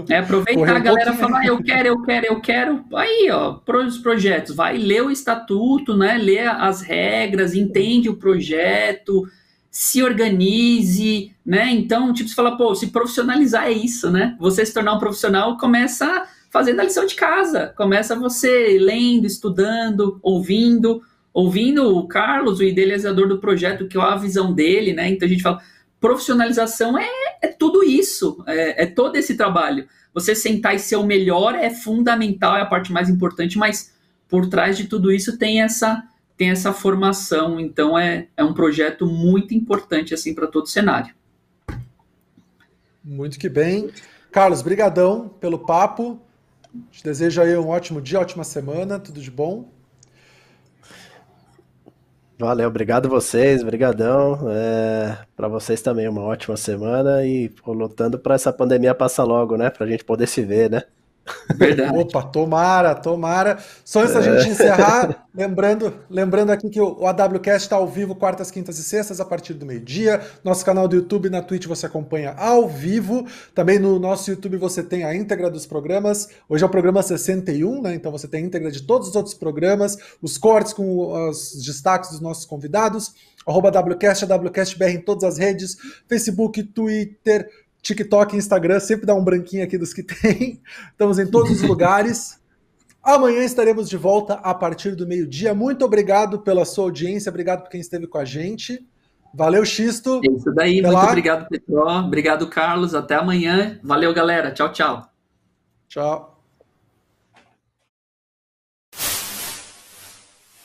É aproveitar a galera falar, eu quero, eu quero, eu quero. Aí, ó, para os projetos, vai ler o estatuto, né? Lê as regras, entende o projeto, se organize, né? Então, tipo, você fala, pô, se profissionalizar é isso, né? Você se tornar um profissional começa fazendo a lição de casa, começa você lendo, estudando, ouvindo, ouvindo o Carlos, o idealizador do projeto, que é a visão dele, né? Então a gente fala, profissionalização é, é tudo isso, é, é todo esse trabalho. Você sentar e ser o melhor é fundamental, é a parte mais importante, mas por trás de tudo isso tem essa tem essa formação, então é, é um projeto muito importante assim para todo o cenário. Muito que bem. Carlos, brigadão pelo papo. Te desejo aí um ótimo dia, ótima semana, tudo de bom. Valeu, obrigado vocês, brigadão. É, para vocês também uma ótima semana e lutando para essa pandemia passar logo, né? Para a gente poder se ver, né? Verdade. Opa, tomara, tomara. Só antes da é. gente encerrar, lembrando, lembrando aqui que o AWCast está ao vivo quartas, quintas e sextas a partir do meio-dia. Nosso canal do YouTube na Twitch você acompanha ao vivo. Também no nosso YouTube você tem a íntegra dos programas. Hoje é o programa 61, né? Então você tem a íntegra de todos os outros programas, os cortes com os destaques dos nossos convidados. Arroba WCast, WCastBR em todas as redes, Facebook, Twitter, TikTok e Instagram, sempre dá um branquinho aqui dos que tem. Estamos em todos os lugares. Amanhã estaremos de volta a partir do meio-dia. Muito obrigado pela sua audiência, obrigado por quem esteve com a gente. Valeu, Xisto. É isso daí, Até muito lá. obrigado, Petro. Obrigado, Carlos. Até amanhã. Valeu, galera. Tchau, tchau. Tchau.